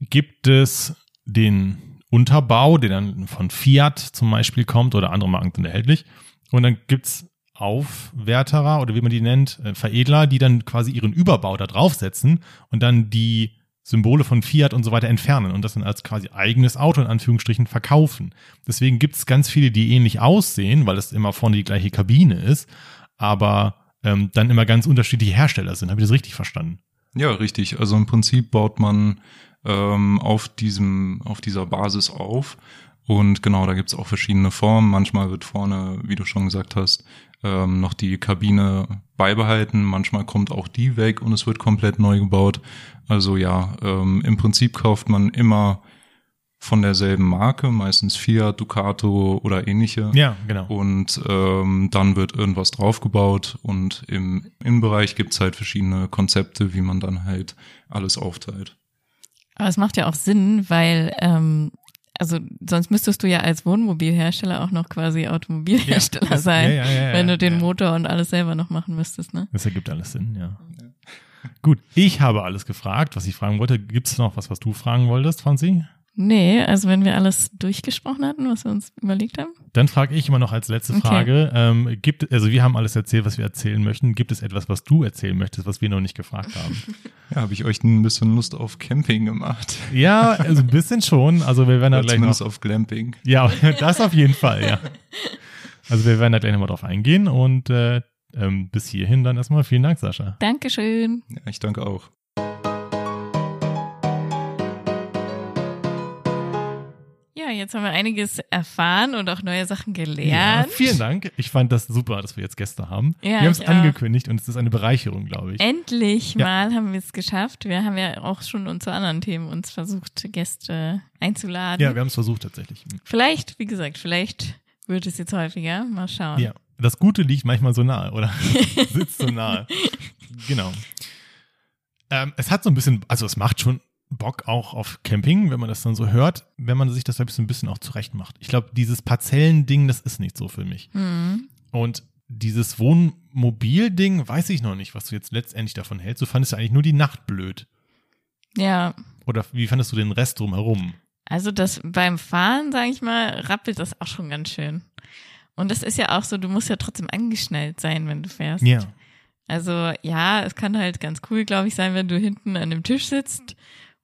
gibt es den Unterbau, der dann von Fiat zum Beispiel kommt oder andere Marken sind erhältlich. Und dann gibt's Aufwerterer oder wie man die nennt, äh, Veredler, die dann quasi ihren Überbau da draufsetzen und dann die Symbole von Fiat und so weiter entfernen und das dann als quasi eigenes Auto in Anführungsstrichen verkaufen. Deswegen gibt's ganz viele, die ähnlich aussehen, weil es immer vorne die gleiche Kabine ist, aber ähm, dann immer ganz unterschiedliche Hersteller sind. Habe ich das richtig verstanden? Ja, richtig. Also im Prinzip baut man ähm, auf diesem, auf dieser Basis auf. Und genau, da gibt's auch verschiedene Formen. Manchmal wird vorne, wie du schon gesagt hast, ähm, noch die Kabine beibehalten. Manchmal kommt auch die weg und es wird komplett neu gebaut. Also ja, ähm, im Prinzip kauft man immer von derselben Marke, meistens Fiat, Ducato oder ähnliche. Ja, genau. Und ähm, dann wird irgendwas draufgebaut und im Innenbereich gibt's halt verschiedene Konzepte, wie man dann halt alles aufteilt. Aber es macht ja auch Sinn, weil, ähm, also sonst müsstest du ja als Wohnmobilhersteller auch noch quasi Automobilhersteller das- sein, ja, ja, ja, wenn ja, du den ja. Motor und alles selber noch machen müsstest, ne? Das ergibt alles Sinn, ja. Gut, ich habe alles gefragt, was ich fragen wollte. Gibt es noch was, was du fragen wolltest, Franzi? Nee, also wenn wir alles durchgesprochen hatten, was wir uns überlegt haben. Dann frage ich immer noch als letzte Okay. Frage, ähm, gibt, also wir haben alles erzählt, was wir erzählen möchten. Gibt es etwas, was du erzählen möchtest, was wir noch nicht gefragt haben? Ja, habe ich euch ein bisschen Lust auf Camping gemacht. ja, also ein bisschen schon. Also wir werden da gleich zumindest noch, auf Glamping. ja, das auf jeden Fall, ja. Also wir werden da gleich nochmal drauf eingehen und äh, ähm, bis hierhin dann erstmal vielen Dank, Sascha. Dankeschön. Ja, ich danke auch. Ja, jetzt haben wir einiges erfahren und auch neue Sachen Ja, gelernt. vielen Dank. Ich fand das super, dass wir jetzt Gäste haben. Ja, wir haben es angekündigt und es ist eine Bereicherung, glaube ich. Endlich Ja. mal haben wir es geschafft. Wir haben ja auch schon uns zu anderen Themen uns versucht, Gäste einzuladen. Ja, wir haben es versucht tatsächlich. Vielleicht, wie gesagt, vielleicht wird es jetzt häufiger. Mal schauen. Ja, das Gute liegt manchmal so nahe, oder? Sitzt so nahe. Genau. Ähm, es hat so ein bisschen, also es macht schon Bock auch auf Camping, wenn man das dann so hört, wenn man sich das ein bisschen auch zurecht macht. Ich glaube, dieses Parzellending, das ist nicht so für mich. Mhm. Und dieses Wohnmobil-Ding, weiß ich noch nicht, was du jetzt letztendlich davon hältst. Du fandest ja eigentlich nur die Nacht blöd. ja. Oder wie fandest du den Rest drumherum? Also das beim Fahren, sage ich mal, rappelt das auch schon ganz schön. Und das ist ja auch so, du musst ja trotzdem angeschnallt sein, wenn du fährst. Ja. Also ja, es kann halt ganz cool, glaube ich, sein, wenn du hinten an dem Tisch sitzt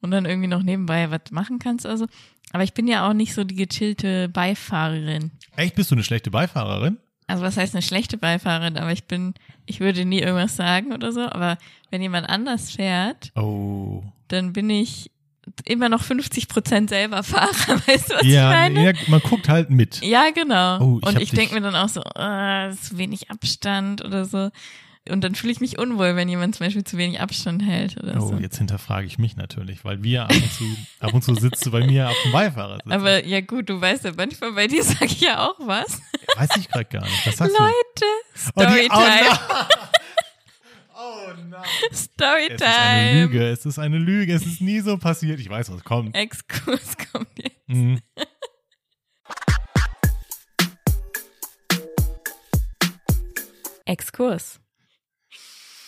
und dann irgendwie noch nebenbei was machen kannst oder so. Aber ich bin ja auch nicht so die gechillte Beifahrerin. Echt, bist du eine schlechte Beifahrerin? Also was heißt eine schlechte Beifahrerin, aber ich bin, ich würde nie irgendwas sagen oder so. Aber wenn jemand anders fährt, Oh. dann bin ich immer noch 50 Prozent selber Fahrer. Weißt du, was Ja, ich meine? ja, man guckt halt mit. Ja, genau. Oh, ich und ich denke mir dann auch so, äh, ist wenig Abstand oder so und dann fühle ich mich unwohl, wenn jemand zum Beispiel zu wenig Abstand hält oder oh, so. jetzt hinterfrage ich mich natürlich, weil wir ab und zu, ab und zu sitzt du bei mir auf dem Beifahrersitz. Aber ja gut, du weißt ja, manchmal bei dir sage ich ja auch was. Weiß ich gerade gar nicht. Was sagst Leute, oh, oh, Storytime. Oh, nein. Storytime. Es ist eine Lüge, es ist eine Lüge, es ist nie so passiert. Ich weiß, was kommt. Exkurs kommt jetzt. Mhm. Exkurs.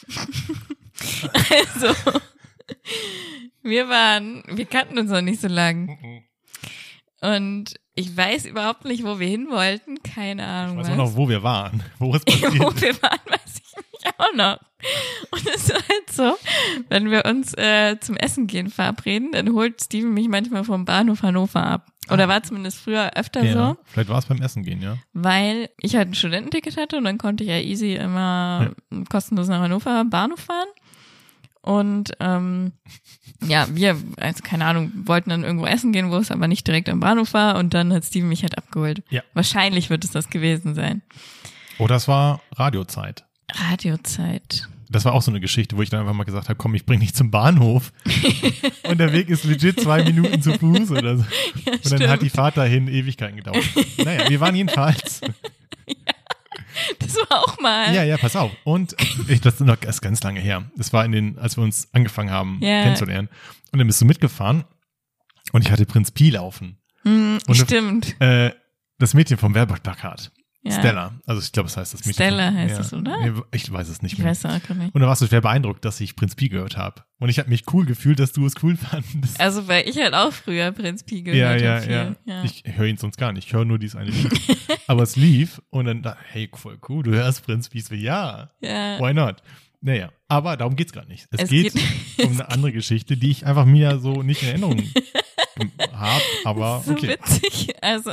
also, wir waren, wir kannten uns noch nicht so lang. Und ich weiß überhaupt nicht, wo wir hin wollten. Keine Ich Ahnung. weiß was. auch noch, wo wir waren. Wo es passiert Wo ist. wir waren, weiß ich mich auch noch. Und es war halt so, wenn wir uns äh, zum Essen gehen verabreden, dann holt Steven mich manchmal vom Bahnhof Hannover ab. Oder war zumindest früher öfter. Ja, so, vielleicht war es beim Essen gehen, ja. weil ich halt ein Studententicket hatte und dann konnte ich ja easy immer kostenlos nach Hannover Bahnhof fahren. Und ähm, ja, wir, also keine Ahnung, wollten dann irgendwo essen gehen, wo es aber nicht direkt am Bahnhof war und dann hat Steven mich halt abgeholt. Ja. Wahrscheinlich wird es das gewesen sein. Oh, das war Radiozeit. Radiozeit. Das war auch so eine Geschichte, wo ich dann einfach mal gesagt habe, komm, ich bring dich zum Bahnhof. und der Weg ist legit zwei Minuten zu Fuß oder so. und dann hat die Fahrt dahin Ewigkeiten gedauert. naja, wir waren jedenfalls. Das war auch mal. Ja, ja, pass auf. Und ich, das ist noch ist ganz lange her. Das war in den, als wir uns angefangen haben, Ja. kennenzulernen. Und dann bist du mitgefahren und ich hatte Prinz Pi laufen. Hm, Und- stimmt. Äh, das Mädchen vom Werbeplakat. Ja. Stella. Also ich glaube, es heißt das Mädchen. Stella heißt es, oder? Nee, Ich weiß es nicht Ich mehr. weiß auch gar nicht. Und da warst du schwer beeindruckt, dass ich Prinz Pi gehört habe. Und ich habe mich cool gefühlt, dass du es cool fandest. Also, weil ich halt auch früher Prinz Pi ja, gehört ja, habe. ja, viel. ja. Ich höre ihn sonst gar nicht. Ich höre nur dieses eine Lied. Aber es lief und dann dachte ich, hey, voll cool, du hörst Prinz Pi. Ich Ja, ja. why not? Naja, aber darum geht's gerade nicht. Es, Es geht, geht- um eine andere Geschichte, die ich einfach mir so nicht in Erinnerung habe. Aber so okay. witzig. Also,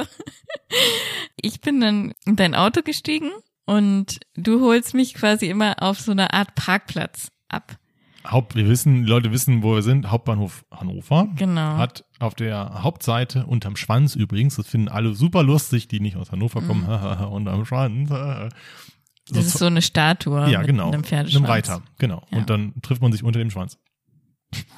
ich bin dann in dein Auto gestiegen und du holst mich quasi immer auf so einer Art Parkplatz ab. Haupt, wir wissen, die Leute wissen, wo wir sind. Hauptbahnhof Hannover. Genau. Hat auf der Hauptseite unterm Schwanz übrigens, das finden alle super lustig, die nicht aus Hannover kommen, unterm Schwanz. So Mhm. das ist so eine Statue ja, mit genau. einem Pferdeschwanz. Reiter, genau. Ja. Und dann trifft man sich unter dem Schwanz.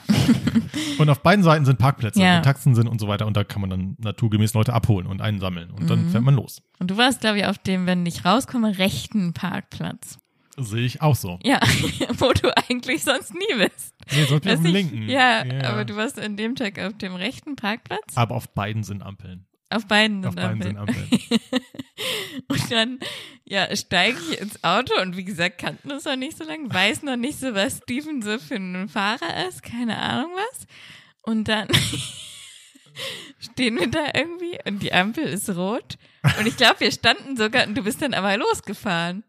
und auf beiden Seiten sind Parkplätze, Ja. Taxen sind und so weiter. Und da kann man dann naturgemäß Leute abholen und einsammeln. Und Mhm. dann fährt man los. Und du warst, glaube ich, auf dem, wenn ich rauskomme, rechten Parkplatz. Sehe ich auch so. Ja, wo du eigentlich sonst nie bist. Nee, sonst bin ich auf dem linken. Ja, aber du warst an dem Tag auf dem rechten Parkplatz. aber auf beiden sind Ampeln. Auf beiden Auf beiden sind. Ampeln. Und dann, ja, steige ich ins Auto und wie gesagt, kannten uns noch nicht so lange, weiß noch nicht so, was Steven so für ein Fahrer ist, keine Ahnung was. Und dann stehen wir da irgendwie und die Ampel ist rot. Und ich glaube, wir standen sogar und du bist dann aber losgefahren.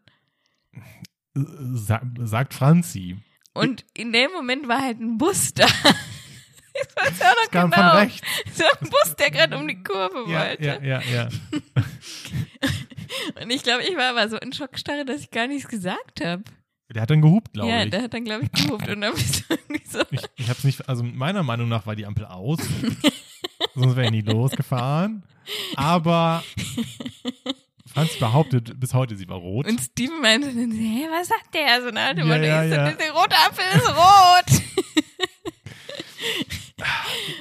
Sa sagt Franzi. Und in dem Moment war halt ein Bus da. Ich weiß ja noch Kam genau. von rechts. So ein Bus, der gerade um die Kurve Ja, wollte. ja, ja, ja. Und ich glaube, ich war aber so in Schockstarre, dass ich gar nichts gesagt habe. Der hat dann gehupt, glaube Ja, ich. der hat dann, glaube ich, gehupt und dann bist du irgendwie so. Ich, ich hab's nicht, also meiner Meinung nach war die Ampel aus. Sonst wäre ich nie losgefahren. Aber Franz behauptet bis heute, sie war rot. Und Steven meinte dann, hä, was sagt der? So nach dem Ja, Motto, ja, so, ja. die rote Apfel ist rot.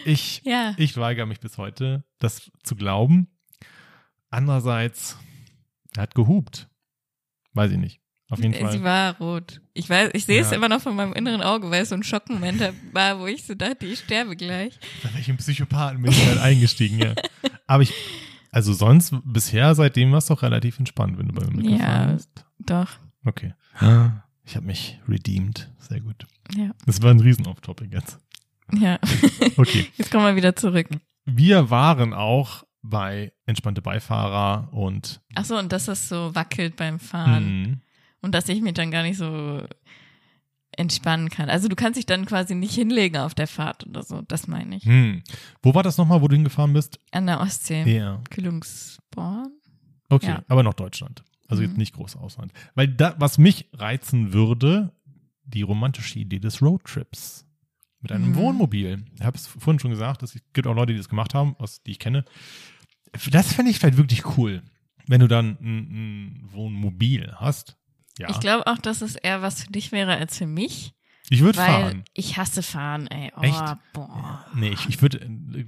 Ich, Ja. ich weigere mich bis heute, das zu glauben. Andererseits, er hat gehupt. Weiß ich nicht. Auf jeden Sie Fall. war rot. Ich weiß, ich sehe es Ja. immer noch von meinem inneren Auge, weil es so ein Schockmoment war, wo ich so dachte, ich sterbe gleich. Bei welchem Psychopathen bin ich halt eingestiegen, ja. Aber ich, also sonst, bisher, seitdem war es doch relativ entspannt, wenn du bei mir mitgefahren Ja. bist. Doch. Okay. Ich habe mich redeemed. Sehr gut. Ja. Das war ein riesen Off-Topic jetzt. Ja. Okay. Jetzt kommen wir wieder zurück. Wir waren auch bei entspannte Beifahrer und Ach so, und dass das so wackelt beim Fahren. mh, Und dass ich mich dann gar nicht so entspannen kann. Also du kannst dich dann quasi nicht hinlegen auf der Fahrt oder so. Das meine ich. hm. Wo war das nochmal, wo du hingefahren bist? An der Ostsee. Ja. Kühlungsborn. Okay, Ja. aber noch Deutschland. Also Mhm. jetzt nicht groß Ausland. Weil da, was mich reizen würde, die romantische Idee des Roadtrips. Mit einem Mhm. Wohnmobil. Ich habe es vorhin schon gesagt, es gibt auch Leute, die das gemacht haben, aus, die ich kenne. Das fände ich vielleicht wirklich cool, wenn du dann ein, ein Wohnmobil hast. Ja, Ich glaube auch, dass es eher was für dich wäre als für mich. ich würde fahren. ich hasse fahren, ey. Oh, Echt? boah. Nee, ich, ich würde,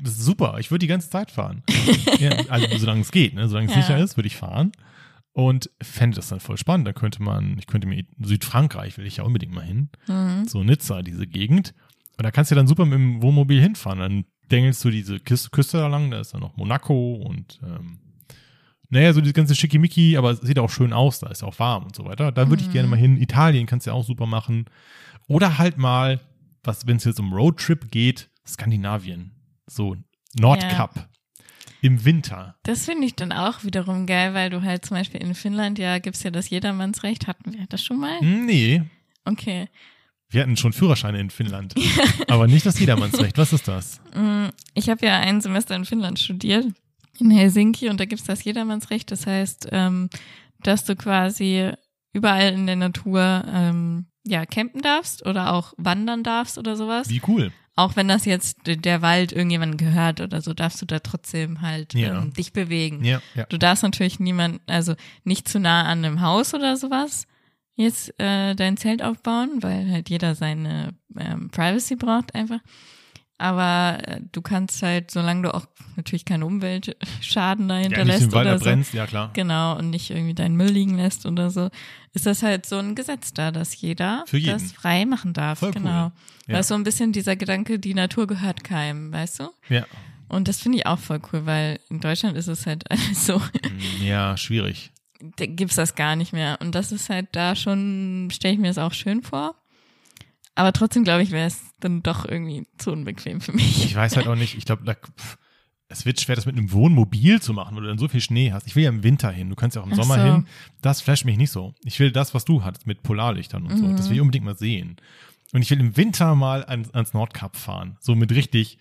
das ist super, ich würde die ganze Zeit fahren. ja, also solange es geht, ne? solange es Ja. sicher ist, würde ich fahren. Und fände das dann voll spannend. Da könnte man, ich könnte mir, Südfrankreich will ich ja unbedingt mal hin. Mhm. So Nizza, diese Gegend. Und da kannst du dann super mit dem Wohnmobil hinfahren. Dann dengelst du diese Küste, Küste da lang, da ist dann noch Monaco und ähm, naja, so das ganze Schickimicki, aber es sieht auch schön aus, da ist ja auch warm und so weiter. Da würde ich gerne mal hin. Italien kannst du ja auch super machen. Oder halt mal, was, wenn es jetzt um Roadtrip geht, Skandinavien. So, Nordkap. Im Winter. Das finde ich dann auch wiederum geil, weil du halt zum Beispiel in Finnland ja gibt's ja das Jedermannsrecht. Hatten wir das schon mal? Nee, Okay. Wir hatten schon Führerscheine in Finnland. aber nicht das Jedermannsrecht. Was ist das? Mm, Ich habe ja ein Semester in Finnland studiert, in Helsinki, und da gibt's das Jedermannsrecht. Das heißt, ähm, dass du quasi überall in der Natur ähm, ja campen darfst oder auch wandern darfst oder sowas. Wie cool. Auch wenn das jetzt der Wald irgendjemandem gehört oder so, darfst du da trotzdem halt Ja. ähm, dich bewegen. Ja, ja. Du darfst natürlich niemand, also nicht zu nah an einem Haus oder sowas jetzt äh, dein Zelt aufbauen, weil halt jeder seine ähm, Privacy braucht einfach. Aber äh, du kannst halt, solange du auch natürlich keinen Umweltschaden da Ja, hinterlässt Wald oder so, ja klar. genau, und nicht irgendwie deinen Müll liegen lässt oder so, ist das halt so ein Gesetz da, dass jeder Für jeden. das frei machen darf. Voll cool. genau. Ja. Weil so ein bisschen dieser Gedanke, die Natur gehört keinem, weißt du? Ja. Und das finde ich auch voll cool, weil in Deutschland ist es halt alles so, Ja, schwierig. Gibt's das gar nicht mehr. Und das ist halt da schon, stelle ich mir das auch schön vor. Aber trotzdem glaube ich, wäre es dann doch irgendwie zu unbequem für mich. Ich weiß halt auch nicht, ich glaube, es wird schwer, das mit einem Wohnmobil zu machen, weil du dann so viel Schnee hast. Ich will ja im Winter hin, du kannst ja auch im Ach Sommer so. hin. Das flasht mich nicht so. Ich will das, was du hattest mit Polarlichtern und so. Mhm. Das will ich unbedingt mal sehen. Und ich will im Winter mal ans, ans Nordkap fahren. So mit richtig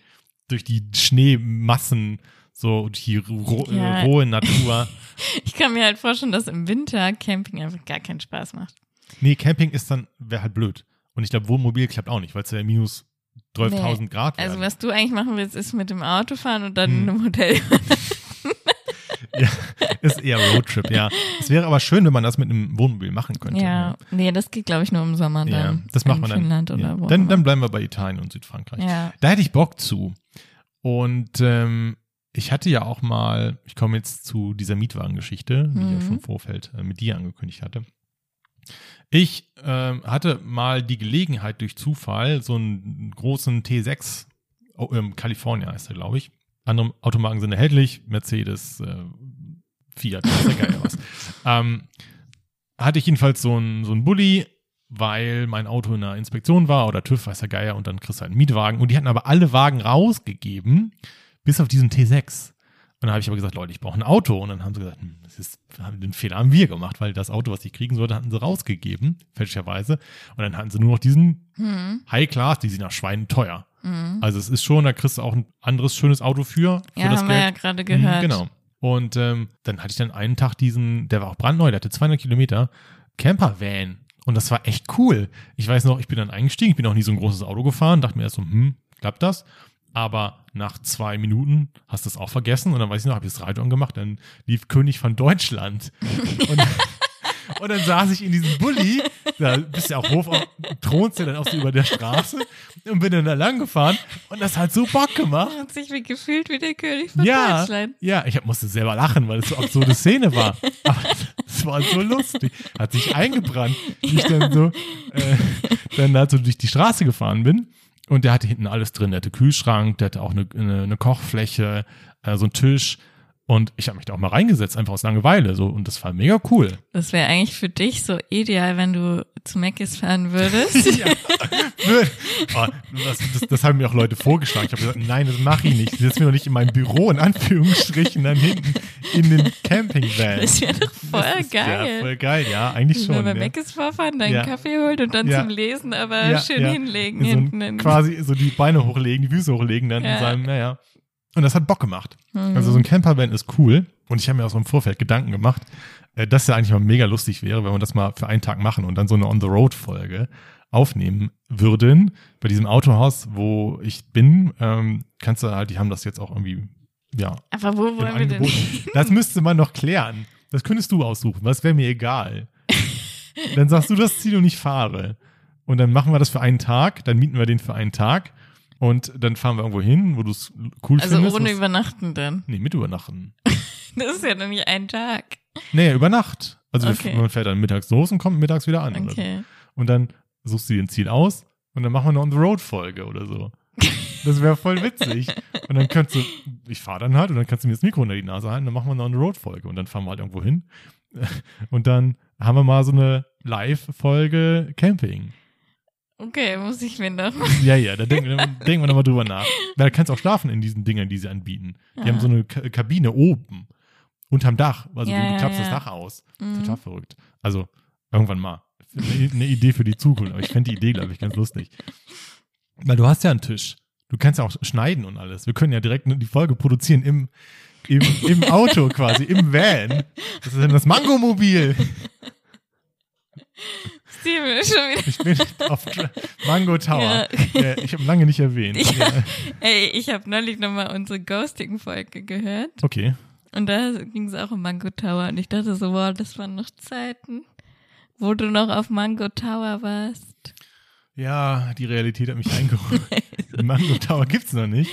durch die Schneemassen, so die ro Ja. äh, rohe Natur. Ich kann mir halt vorstellen, dass im Winter Camping einfach gar keinen Spaß macht. nee, Camping ist dann, wäre halt blöd. Und ich glaube, Wohnmobil klappt auch nicht, weil es ja minus 12.000 Nee. Grad Also werden. was du eigentlich machen willst, ist mit dem Auto fahren und dann Hm. in einem Hotel. Ja, ist eher Roadtrip, ja. Es wäre aber schön, wenn man das mit einem Wohnmobil machen könnte. Ja, nee, das geht glaube ich nur im Sommer Ja, dann. das macht man dann. Finnland oder ja. wo. dann, dann bleiben wir bei Italien und Südfrankreich. ja. Da hätte ich Bock zu. Und ähm, ich hatte ja auch mal, ich komme jetzt zu dieser Mietwagengeschichte, die ich ja Mhm. schon im Vorfeld äh, mit dir angekündigt hatte. Ich ähm, hatte mal die Gelegenheit durch Zufall so einen großen T6, oh, ähm, California heißt er, glaube ich. Andere Automarken sind erhältlich, Mercedes, äh, Fiat, weiß der Geier was. ähm, hatte ich jedenfalls so einen so einen Bulli, weil mein Auto in einer Inspektion war oder TÜV, weiß der Geier, und dann kriegst du halt einen Mietwagen. Und die hatten aber alle Wagen rausgegeben, bis auf diesen T6. Und dann habe ich aber gesagt, Leute, ich brauche ein Auto. Und dann haben sie gesagt, hm, das ist, den Fehler haben wir gemacht, weil das Auto, was ich kriegen sollte, hatten sie rausgegeben, fälschlicherweise. Und dann hatten sie nur noch diesen Hm. High Class, die sind nach Schweinen teuer. Hm. Also es ist schon, da kriegst du auch ein anderes schönes Auto für, für Ja, das haben wir Geld. ja gerade gehört. Mhm, Genau. Und ähm, dann hatte ich dann einen Tag diesen, der war auch brandneu, der hatte 200 Kilometer, Camper-Van. Und das war echt cool. Ich weiß noch, ich bin dann eingestiegen, ich bin auch nie so ein großes Auto gefahren, dachte mir erst so, hm, klappt das? Aber nach zwei Minuten hast du es auch vergessen und dann weiß ich noch, habe ich das Radio angemacht, dann lief König von Deutschland. Und, und dann saß ich in diesem Bulli, da bist du ja auch hoch, thronst ja dann auch so über der Straße und bin dann da lang gefahren und das hat so Bock gemacht. Hat sich wie gefühlt wie der König von Ja, Deutschland. ja, ich hab, musste selber lachen, weil es so absurde Szene war. Aber es war so lustig. Hat sich eingebrannt, wie ich dann so, äh, dann da so durch die Straße gefahren bin. Und der hatte hinten alles drin. Der hatte Kühlschrank, der hatte auch eine, eine, eine Kochfläche, äh, so einen Tisch. Und ich habe mich da auch mal reingesetzt, einfach aus Langeweile. So, und das war mega cool. Das wäre eigentlich für dich so ideal, wenn du zu Mc's fahren würdest. oh, das, das, das haben mir auch Leute vorgeschlagen. Ich habe gesagt, nein, das mache ich nicht. Ich setze mir doch nicht in meinem Büro, in Anführungsstrichen, dann hinten in den Campingvan. Das wäre doch voll ist- geil. Ja, voll geil, ja, eigentlich schon. bei ja. Mc's vorfahren, deinen Ja. Kaffee holen und dann Ja. zum Lesen aber Ja, schön ja. hinlegen so hinten. quasi so die Beine hochlegen, die Füße hochlegen, dann Ja. in seinem, naja. Und das hat Bock gemacht. Mhm. Also so ein Campervan ist cool. Und ich habe mir auch so im Vorfeld Gedanken gemacht, äh, dass ja eigentlich mal mega lustig wäre, wenn wir das mal für einen Tag machen und dann so eine On-the-Road-Folge aufnehmen würden. Bei diesem Autohaus, wo ich bin, ähm, kannst du halt, die haben das jetzt auch irgendwie, ja, Aber wo wollen wir denn. Das müsste man noch klären. Das könntest du aussuchen. Das wäre mir egal. dann sagst du das Ziel und ich fahre. Und dann machen wir das für einen Tag, dann mieten wir den für einen Tag und dann fahren wir irgendwo hin, wo du es cool Also findest. ohne was- Übernachten dann. Nee, mit übernachten. Das ist ja noch nicht ein Tag. Nee, über Nacht. Also Okay. man fährt dann mittags los und kommt mittags wieder an. Okay. Und dann suchst du dir ein Ziel aus und dann machen wir eine On-the-Road-Folge oder so. Das wäre voll witzig. Und dann kannst du, ich fahre dann halt und dann kannst du mir das Mikro unter die Nase halten, dann machen wir noch eine Road-Folge und dann fahren wir halt irgendwo hin. Und dann haben wir mal so eine Live-Folge Camping. Okay, muss ich mir noch. Ja, ja, da denken, denken wir nochmal drüber nach. Weil da kannst du auch schlafen in diesen Dingern, die sie anbieten. Die Ah. haben so eine Ka Kabine oben. Unterm Dach. Also Ja, du, du ja, klappst das ja. Dach aus. Mhm. Total verrückt. Also, irgendwann mal. Eine, eine Idee für die Zukunft. Aber ich fände die Idee, glaube ich, ganz lustig. Weil du hast ja einen Tisch. Du kannst ja auch schneiden und alles. Wir können ja direkt die Folge produzieren im, im, im Auto quasi, im Van. Das ist dann das Mangomobil. Steven ist schon wieder. Ich bin auf Mango Tower. Ja. Ja, ich habe lange nicht erwähnt. Ja. Ja. Ey, ich habe neulich nochmal unsere Ghosting-Folge gehört. Okay. Und da ging es auch um Mango Tower. Und ich dachte so, wow, das waren noch Zeiten, wo du noch auf Mango Tower warst. Ja, die Realität hat mich eingeholt. Mango Tower gibt's noch nicht.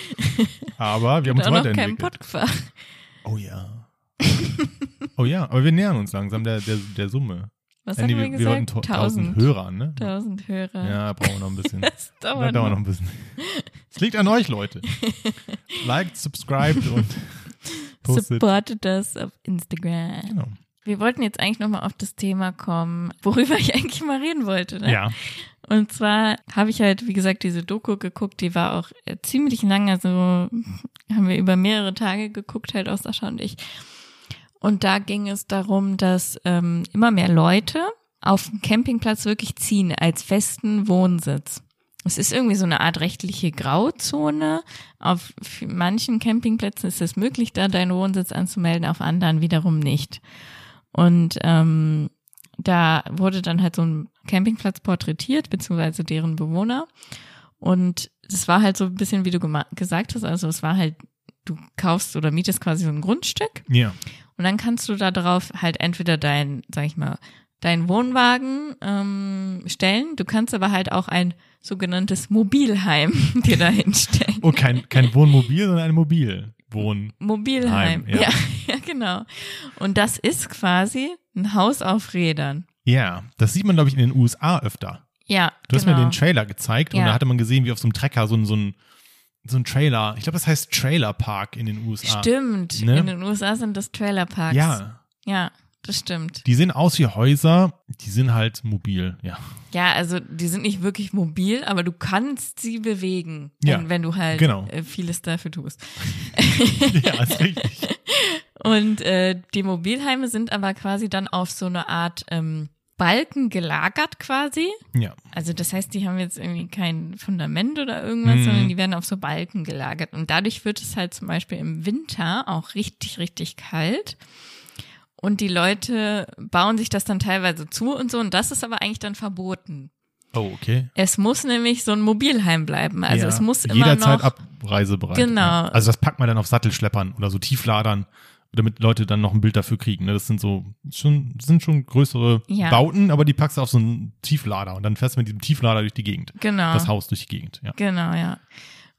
Aber wir haben uns auch noch kein weiterentwickelt. Podcast. Oh ja. Oh ja, aber wir nähern uns langsam der, der, der Summe. Was haben wir wir, wir wollten gesagt? to- 1000 Tausend. Hörer, ne? Tausend Hörer. Ja, brauchen wir noch ein bisschen. Das Das dauert, dauert noch noch. ein bisschen. Es liegt an euch, Leute. Liked, subscribed und postet. Supportet das auf Instagram. Genau. Wir wollten jetzt eigentlich nochmal auf das Thema kommen, worüber ich eigentlich mal reden wollte. Ne? Ja. Und zwar habe ich halt, wie gesagt, diese Doku geguckt, die war auch äh, ziemlich lang, also haben wir über mehrere Tage geguckt, halt auch Sascha und ich. Und da ging es darum, dass ähm, immer mehr Leute auf dem Campingplatz wirklich ziehen als festen Wohnsitz. Es ist irgendwie so eine Art rechtliche Grauzone. Auf manchen Campingplätzen ist es möglich, da deinen Wohnsitz anzumelden, auf anderen wiederum nicht. Und ähm, da wurde dann halt so ein Campingplatz porträtiert, beziehungsweise deren Bewohner. Und es war halt so ein bisschen, wie du gesagt hast, also es war halt, du kaufst oder mietest quasi so ein Grundstück Ja. Und dann kannst du da drauf halt entweder dein, sag ich mal, deinen Wohnwagen ähm, stellen. Du kannst aber halt auch ein sogenanntes Mobilheim dir da hinstellen. Oh, kein, kein Wohnmobil, sondern ein Mobilwohn. Mobilheim. Heim, ja. ja. ja, genau. Und das ist quasi ein Haus auf Rädern. Ja, das sieht man, glaube ich, in den USA öfter. Ja, Du hast genau. mir den Trailer gezeigt und Ja. da hatte man gesehen, wie auf so einem Trecker so ein, so ein, so ein Trailer, ich glaube, das heißt Trailer Park in den USA. Stimmt. Ne? In den USA sind das Trailerparks. Ja, Ja, das stimmt. die sehen aus wie Häuser, die sind halt mobil, ja. Ja, also die sind nicht wirklich mobil, aber du kannst sie bewegen, Ja, wenn, wenn du halt genau. äh, vieles dafür tust. ja, ist richtig. Und äh, die Mobilheime sind aber quasi dann auf so eine Art ähm, Balken gelagert quasi. Ja, Also das heißt, die haben jetzt irgendwie kein Fundament oder irgendwas, Mhm. sondern die werden auf so Balken gelagert. Und dadurch wird es halt zum Beispiel im Winter auch richtig, richtig kalt. Und die Leute bauen sich das dann teilweise zu und so. Und das ist aber eigentlich dann verboten. oh, okay. Es muss nämlich so ein Mobilheim bleiben. Also ja. es muss immer Jederzeit noch. abreisebereit. Genau. Ja. Also das packt man dann auf Sattelschleppern oder so Tiefladern, damit Leute dann noch ein Bild dafür kriegen. Ne? Das sind so schon, sind schon größere Ja. Bauten, aber die packst du auf so einen Tieflader und dann fährst du mit diesem Tieflader durch die Gegend. Genau. Das Haus durch die Gegend, ja. Genau, ja.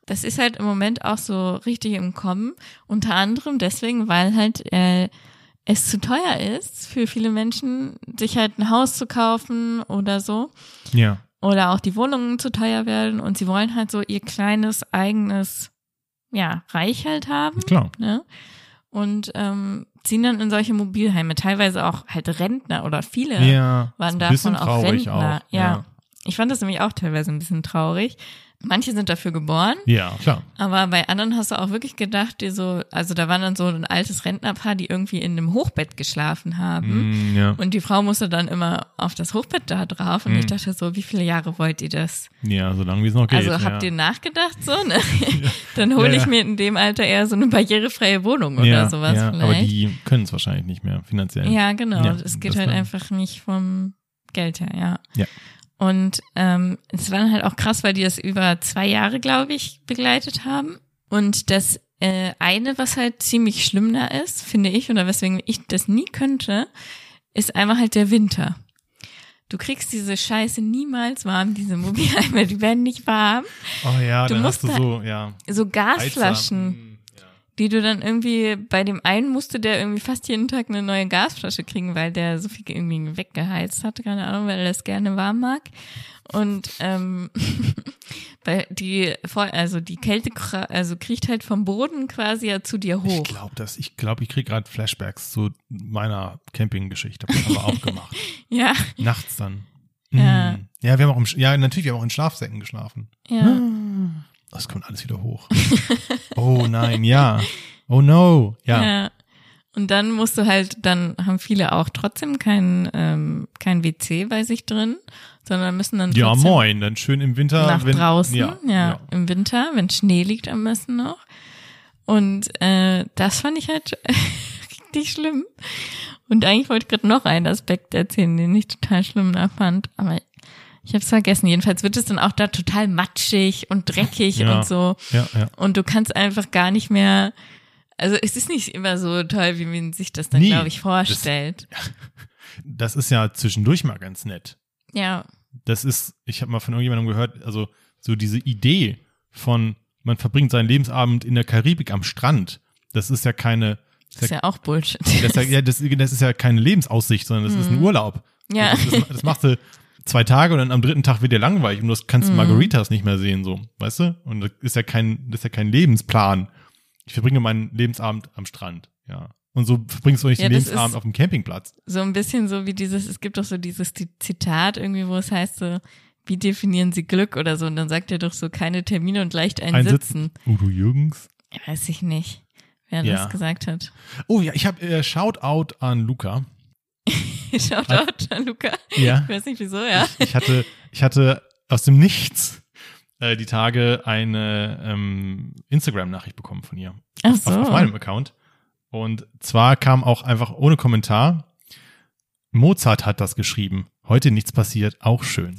Das ist halt im Moment auch so richtig im Kommen. Unter anderem deswegen, weil halt äh, es zu teuer ist für viele Menschen, sich halt ein Haus zu kaufen oder so. Ja. Oder auch die Wohnungen zu teuer werden und sie wollen halt so ihr kleines eigenes, ja, Reich halt haben. Klar. Ne? Und ähm, ziehen dann in solche Mobilheime. Teilweise auch halt Rentner oder viele Ja. waren davon auch Rentner. auch. ja. Ich fand das nämlich auch teilweise ein bisschen traurig. Manche sind dafür geboren, Ja, klar. aber bei anderen hast du auch wirklich gedacht, die so, also da war dann so ein altes Rentnerpaar, die irgendwie in einem Hochbett geschlafen haben. Mm, ja. Und die Frau musste dann immer auf das Hochbett da drauf. Und Mhm. ich dachte so, wie viele Jahre wollt ihr das? ja, solange wie es noch geht. also ja. habt ihr nachgedacht so? Ne? dann hole ich mir in dem Alter eher so eine barrierefreie Wohnung oder sowas ja, vielleicht. Aber die können es wahrscheinlich nicht mehr finanziell. Ja, genau. Es geht halt einfach nicht vom Geld her, ja. Ja. Und ähm, es war dann halt auch krass, weil die das über zwei Jahre, glaube ich, begleitet haben. Und das äh, eine, was halt ziemlich schlimm da ist, finde ich, oder weswegen ich das nie könnte, ist einmal halt der Winter. Du kriegst diese Scheiße niemals warm, diese Mobilheime, die werden nicht warm. Oh ja, Du dann musst hast du so, ja. So Heizer. Gasflaschen Mm, ja. Die du dann irgendwie, bei dem einen musste der irgendwie fast jeden Tag eine neue Gasflasche kriegen, weil der so viel irgendwie weggeheizt hat, keine Ahnung, weil er das gerne warm mag. Und ähm, weil die also die Kälte also kriecht halt vom Boden quasi ja zu dir Ich hoch. glaube, dass ich glaube, ich kriege gerade Flashbacks zu meiner Campinggeschichte. Hab ich aber auch gemacht. Ja, Nachts dann. Ja. Mhm. Ja, wir haben auch im, ja, natürlich, wir haben auch in Schlafsäcken geschlafen. ja. Das kommt alles wieder hoch. oh nein, ja. Oh no. Ja. Ja. Und dann musst du halt, dann haben viele auch trotzdem kein, ähm, kein WC bei sich drin, sondern müssen dann Ja, moin. Dann schön im Winter. nach wenn, draußen, Ja, ja, ja. im Winter, wenn Schnee liegt am besten noch. Und äh, das fand ich halt richtig schlimm. Und eigentlich wollte ich gerade noch einen Aspekt erzählen, den ich total schlimm fand, aber ich habe es vergessen. Jedenfalls wird es dann auch da total matschig und dreckig Ja. und so. Ja, ja. Und du kannst einfach gar nicht mehr. Also es ist nicht immer so toll, wie man sich das dann, Nie. glaube ich, vorstellt. Das ist ja zwischendurch mal ganz nett. ja, Das ist, ich habe mal von irgendjemandem gehört, also so diese Idee von, man verbringt seinen Lebensabend in der Karibik am Strand. Das ist ja keine, das ist ja auch Bullshit. das ist ja, ja, das, das ist ja keine Lebensaussicht, sondern das ist ein Urlaub. Mhm. Ja. Das, das, das machst du zwei Tage und dann am dritten Tag wird dir langweilig und du kannst Mhm. Margaritas nicht mehr sehen, so, weißt du? Und das ist ja kein, das ist ja kein Lebensplan. Ich verbringe meinen Lebensabend am Strand, ja. Und so verbringst du nicht Ja, den Lebensabend auf dem Campingplatz. so ein bisschen so wie dieses, es gibt doch so dieses Zi- Zitat irgendwie, wo es heißt so, wie definieren Sie Glück oder so? Und dann sagt er doch so, keine Termine und leicht ein Sitzen. Udo Jürgens. Weiß ich nicht, wer Ja. das gesagt hat. Oh ja, ich habe äh, Shoutout an Luca. Shoutout an Luca. Ja. Ich weiß nicht wieso, ja. Ich hatte, ich hatte aus dem Nichts äh, die Tage eine ähm, Instagram-Nachricht bekommen von ihr. Ach Auf, so. auf meinem Account. Und zwar kam auch einfach ohne Kommentar. Mozart hat das geschrieben. Heute nichts passiert, auch schön.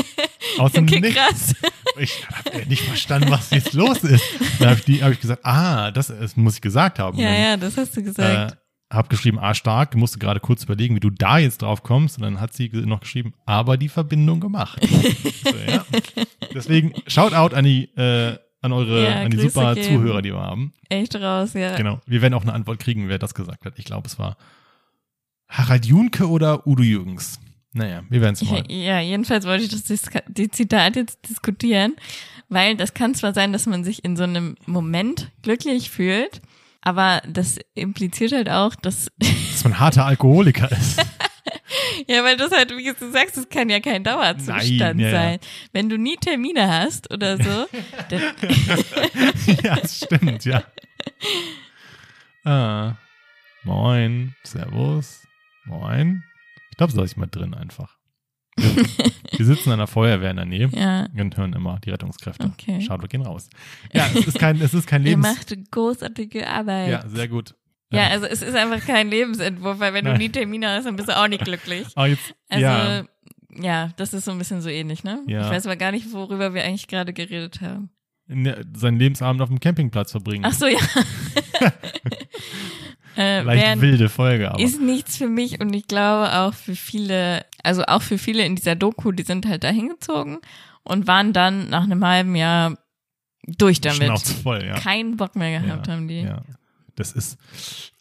Aus dem Okay, Nichts. krass. Ich habe nicht verstanden, was jetzt los ist. Dann habe ich, die- hab ich gesagt, ah, das, das muss ich gesagt haben. Ja, dann, ja, das hast du gesagt. Äh, hab geschrieben, ah, stark, musste gerade kurz überlegen, wie du da jetzt drauf kommst. Und dann hat sie noch geschrieben, aber die Verbindung gemacht. so, ja. Deswegen, Shoutout an die, äh, an eure, Ja, an die Grüße super gehen. Zuhörer, die wir haben. Echt raus, ja. Genau. Wir werden auch eine Antwort kriegen, wer das gesagt hat. Ich glaube, es war Harald Junke oder Udo Jürgens. Naja, wir werden es mal. Ja, jedenfalls wollte ich das die Zitat jetzt diskutieren, weil das kann zwar sein, dass man sich in so einem Moment glücklich fühlt, aber das impliziert halt auch, dass, Dass man harter Alkoholiker ist. ja, weil das halt, wie du sagst, das kann ja kein Dauerzustand Nein, ja, ja. sein. Wenn du nie Termine hast oder so, dann, ja, das stimmt, ja. Ah. Moin. Servus. Moin. Ich glaube, so lasse ich mal drin einfach. Wir, sitzen an der Feuerwehr in der Nähe ja, und hören immer die Rettungskräfte. Okay. Schaut, wir gehen raus. Ja, es ist kein, es ist kein ihr Lebens... macht großartige Arbeit. Ja, sehr gut. Ja, also es ist einfach kein Lebensentwurf, weil wenn du Nein. nie Termine hast, dann bist du auch nicht glücklich. Ah, jetzt, Also, ja. ja. das ist so ein bisschen so ähnlich, ne? Ja. Ich weiß aber gar nicht, worüber wir eigentlich gerade geredet haben. Ne, seinen Lebensabend auf dem Campingplatz verbringen. Ach so, ja. Äh, Leicht wilde Folge, aber. ist nichts für mich und ich glaube auch für viele, also auch für viele in dieser Doku, die sind halt da hingezogen und waren dann nach einem halben Jahr durch damit. Schnauze voll, ja. Keinen Bock mehr gehabt ja, haben die. Ja. Das ist,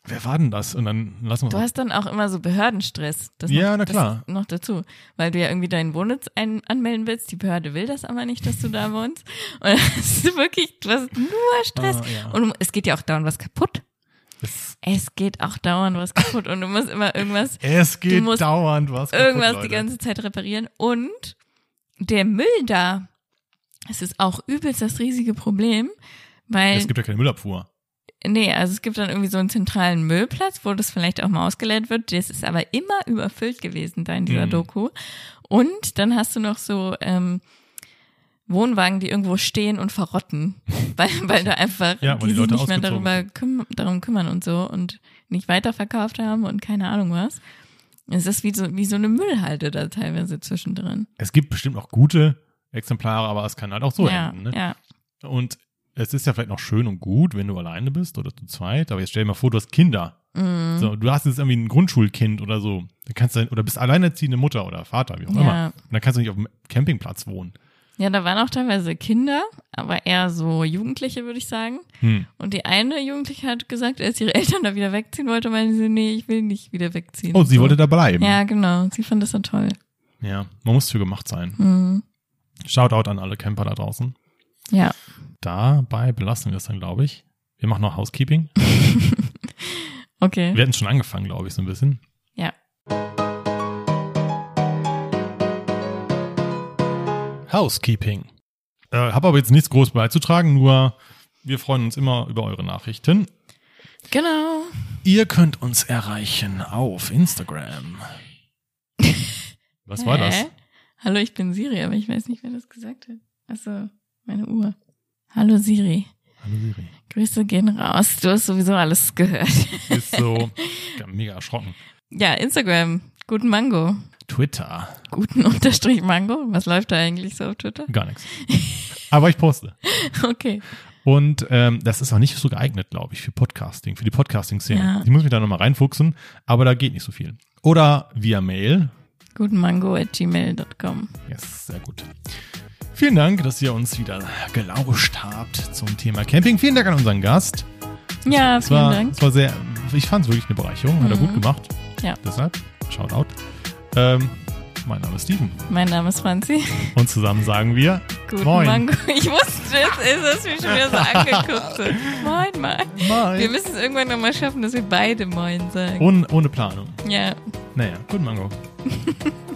wer war denn das? Und dann lassen wir Du hast dann auch immer so Behördenstress. Das Ja, noch, na klar. Noch dazu. Weil du ja irgendwie deinen Wohnsitz ein anmelden willst. Die Behörde will das aber nicht, dass du da wohnst. Und das ist wirklich, du hast nur Stress. Ah, ja. Und es geht ja auch dauernd was kaputt. Es, Es geht auch dauernd was kaputt. Und du musst immer irgendwas, es geht dauernd was kaputt, irgendwas Leute. die ganze Zeit reparieren. Und der Müll da, es ist auch übelst das riesige Problem. Weil Es gibt ja keine Müllabfuhr. Nee, also es gibt dann irgendwie so einen zentralen Müllplatz, wo das vielleicht auch mal ausgeleert wird. Das ist aber immer überfüllt gewesen da in dieser Mhm. Doku. Und dann hast du noch so ähm, Wohnwagen, die irgendwo stehen und verrotten, weil, weil da einfach Ja, weil die die sich nicht mehr darüber küm darum kümmern und so und nicht weiterverkauft haben und keine Ahnung was. Es ist wie so, wie so eine Müllhalde da teilweise zwischendrin. Es gibt bestimmt auch gute Exemplare, aber es kann halt auch so ja, enden. Ne? ja. Und es ist ja vielleicht noch schön und gut, wenn du alleine bist oder zu zweit, aber jetzt stell dir mal vor, du hast Kinder. Mhm. So, du hast jetzt irgendwie ein Grundschulkind oder so. Dann kannst du, oder bist alleinerziehende Mutter oder Vater, wie auch Ja. immer. Und dann kannst du nicht auf dem Campingplatz wohnen. Ja, da waren auch teilweise Kinder, aber eher so Jugendliche, würde ich sagen. Hm. Und die eine Jugendliche hat gesagt, als ihre Eltern da wieder wegziehen wollte, meinte sie, nee, ich will nicht wieder wegziehen. Oh, sie so. wollte da bleiben. Ja, genau. Sie fand das so toll. Ja, man muss für gemacht sein. Mhm. Shoutout an alle Camper da draußen. Ja. Dabei belassen wir es dann, glaube ich. Wir machen noch Housekeeping. Okay. Wir hatten schon angefangen, glaube ich, so ein bisschen. Housekeeping. Äh, Habe aber jetzt nichts groß beizutragen, nur wir freuen uns immer über eure Nachrichten. Genau. Ihr könnt uns erreichen auf Instagram. Was war das? Hallo, ich bin Siri, aber ich weiß nicht, wer das gesagt hat. Achso, meine Uhr. Hallo Siri. Hallo Siri. Grüße gehen raus. Du hast sowieso alles gehört. Ist so mega erschrocken. Ja, Instagram. Guten Mango. Twitter. Guten Unterstrich Mango. Was läuft da eigentlich so auf Twitter? Gar nichts. Aber ich poste. Okay. Und ähm, das ist auch nicht so geeignet, glaube ich, für Podcasting, für die Podcasting-Szene. Ja. Ich muss mich da nochmal reinfuchsen, aber da geht nicht so viel. Oder via Mail. Guten Mango at gmail.com. Yes, sehr gut. Vielen Dank, dass ihr uns wieder gelauscht habt zum Thema Camping. Vielen Dank an unseren Gast. Ja, Es vielen war, Dank. es war sehr, ich fand es wirklich eine Bereicherung, hat er Mhm. gut gemacht. Ja. Deshalb, Shoutout. Ähm, mein Name ist Steven Mein Name ist Franzi. und zusammen sagen wir Guten Moin. Mango. Ich wusste es, ist es mir schon wieder so angeguckt. hat. Moin, moin. Wir Moin. müssen es irgendwann nochmal schaffen, dass wir beide Moin sagen. Ohne, ohne Planung. Ja. Naja, guten Mango.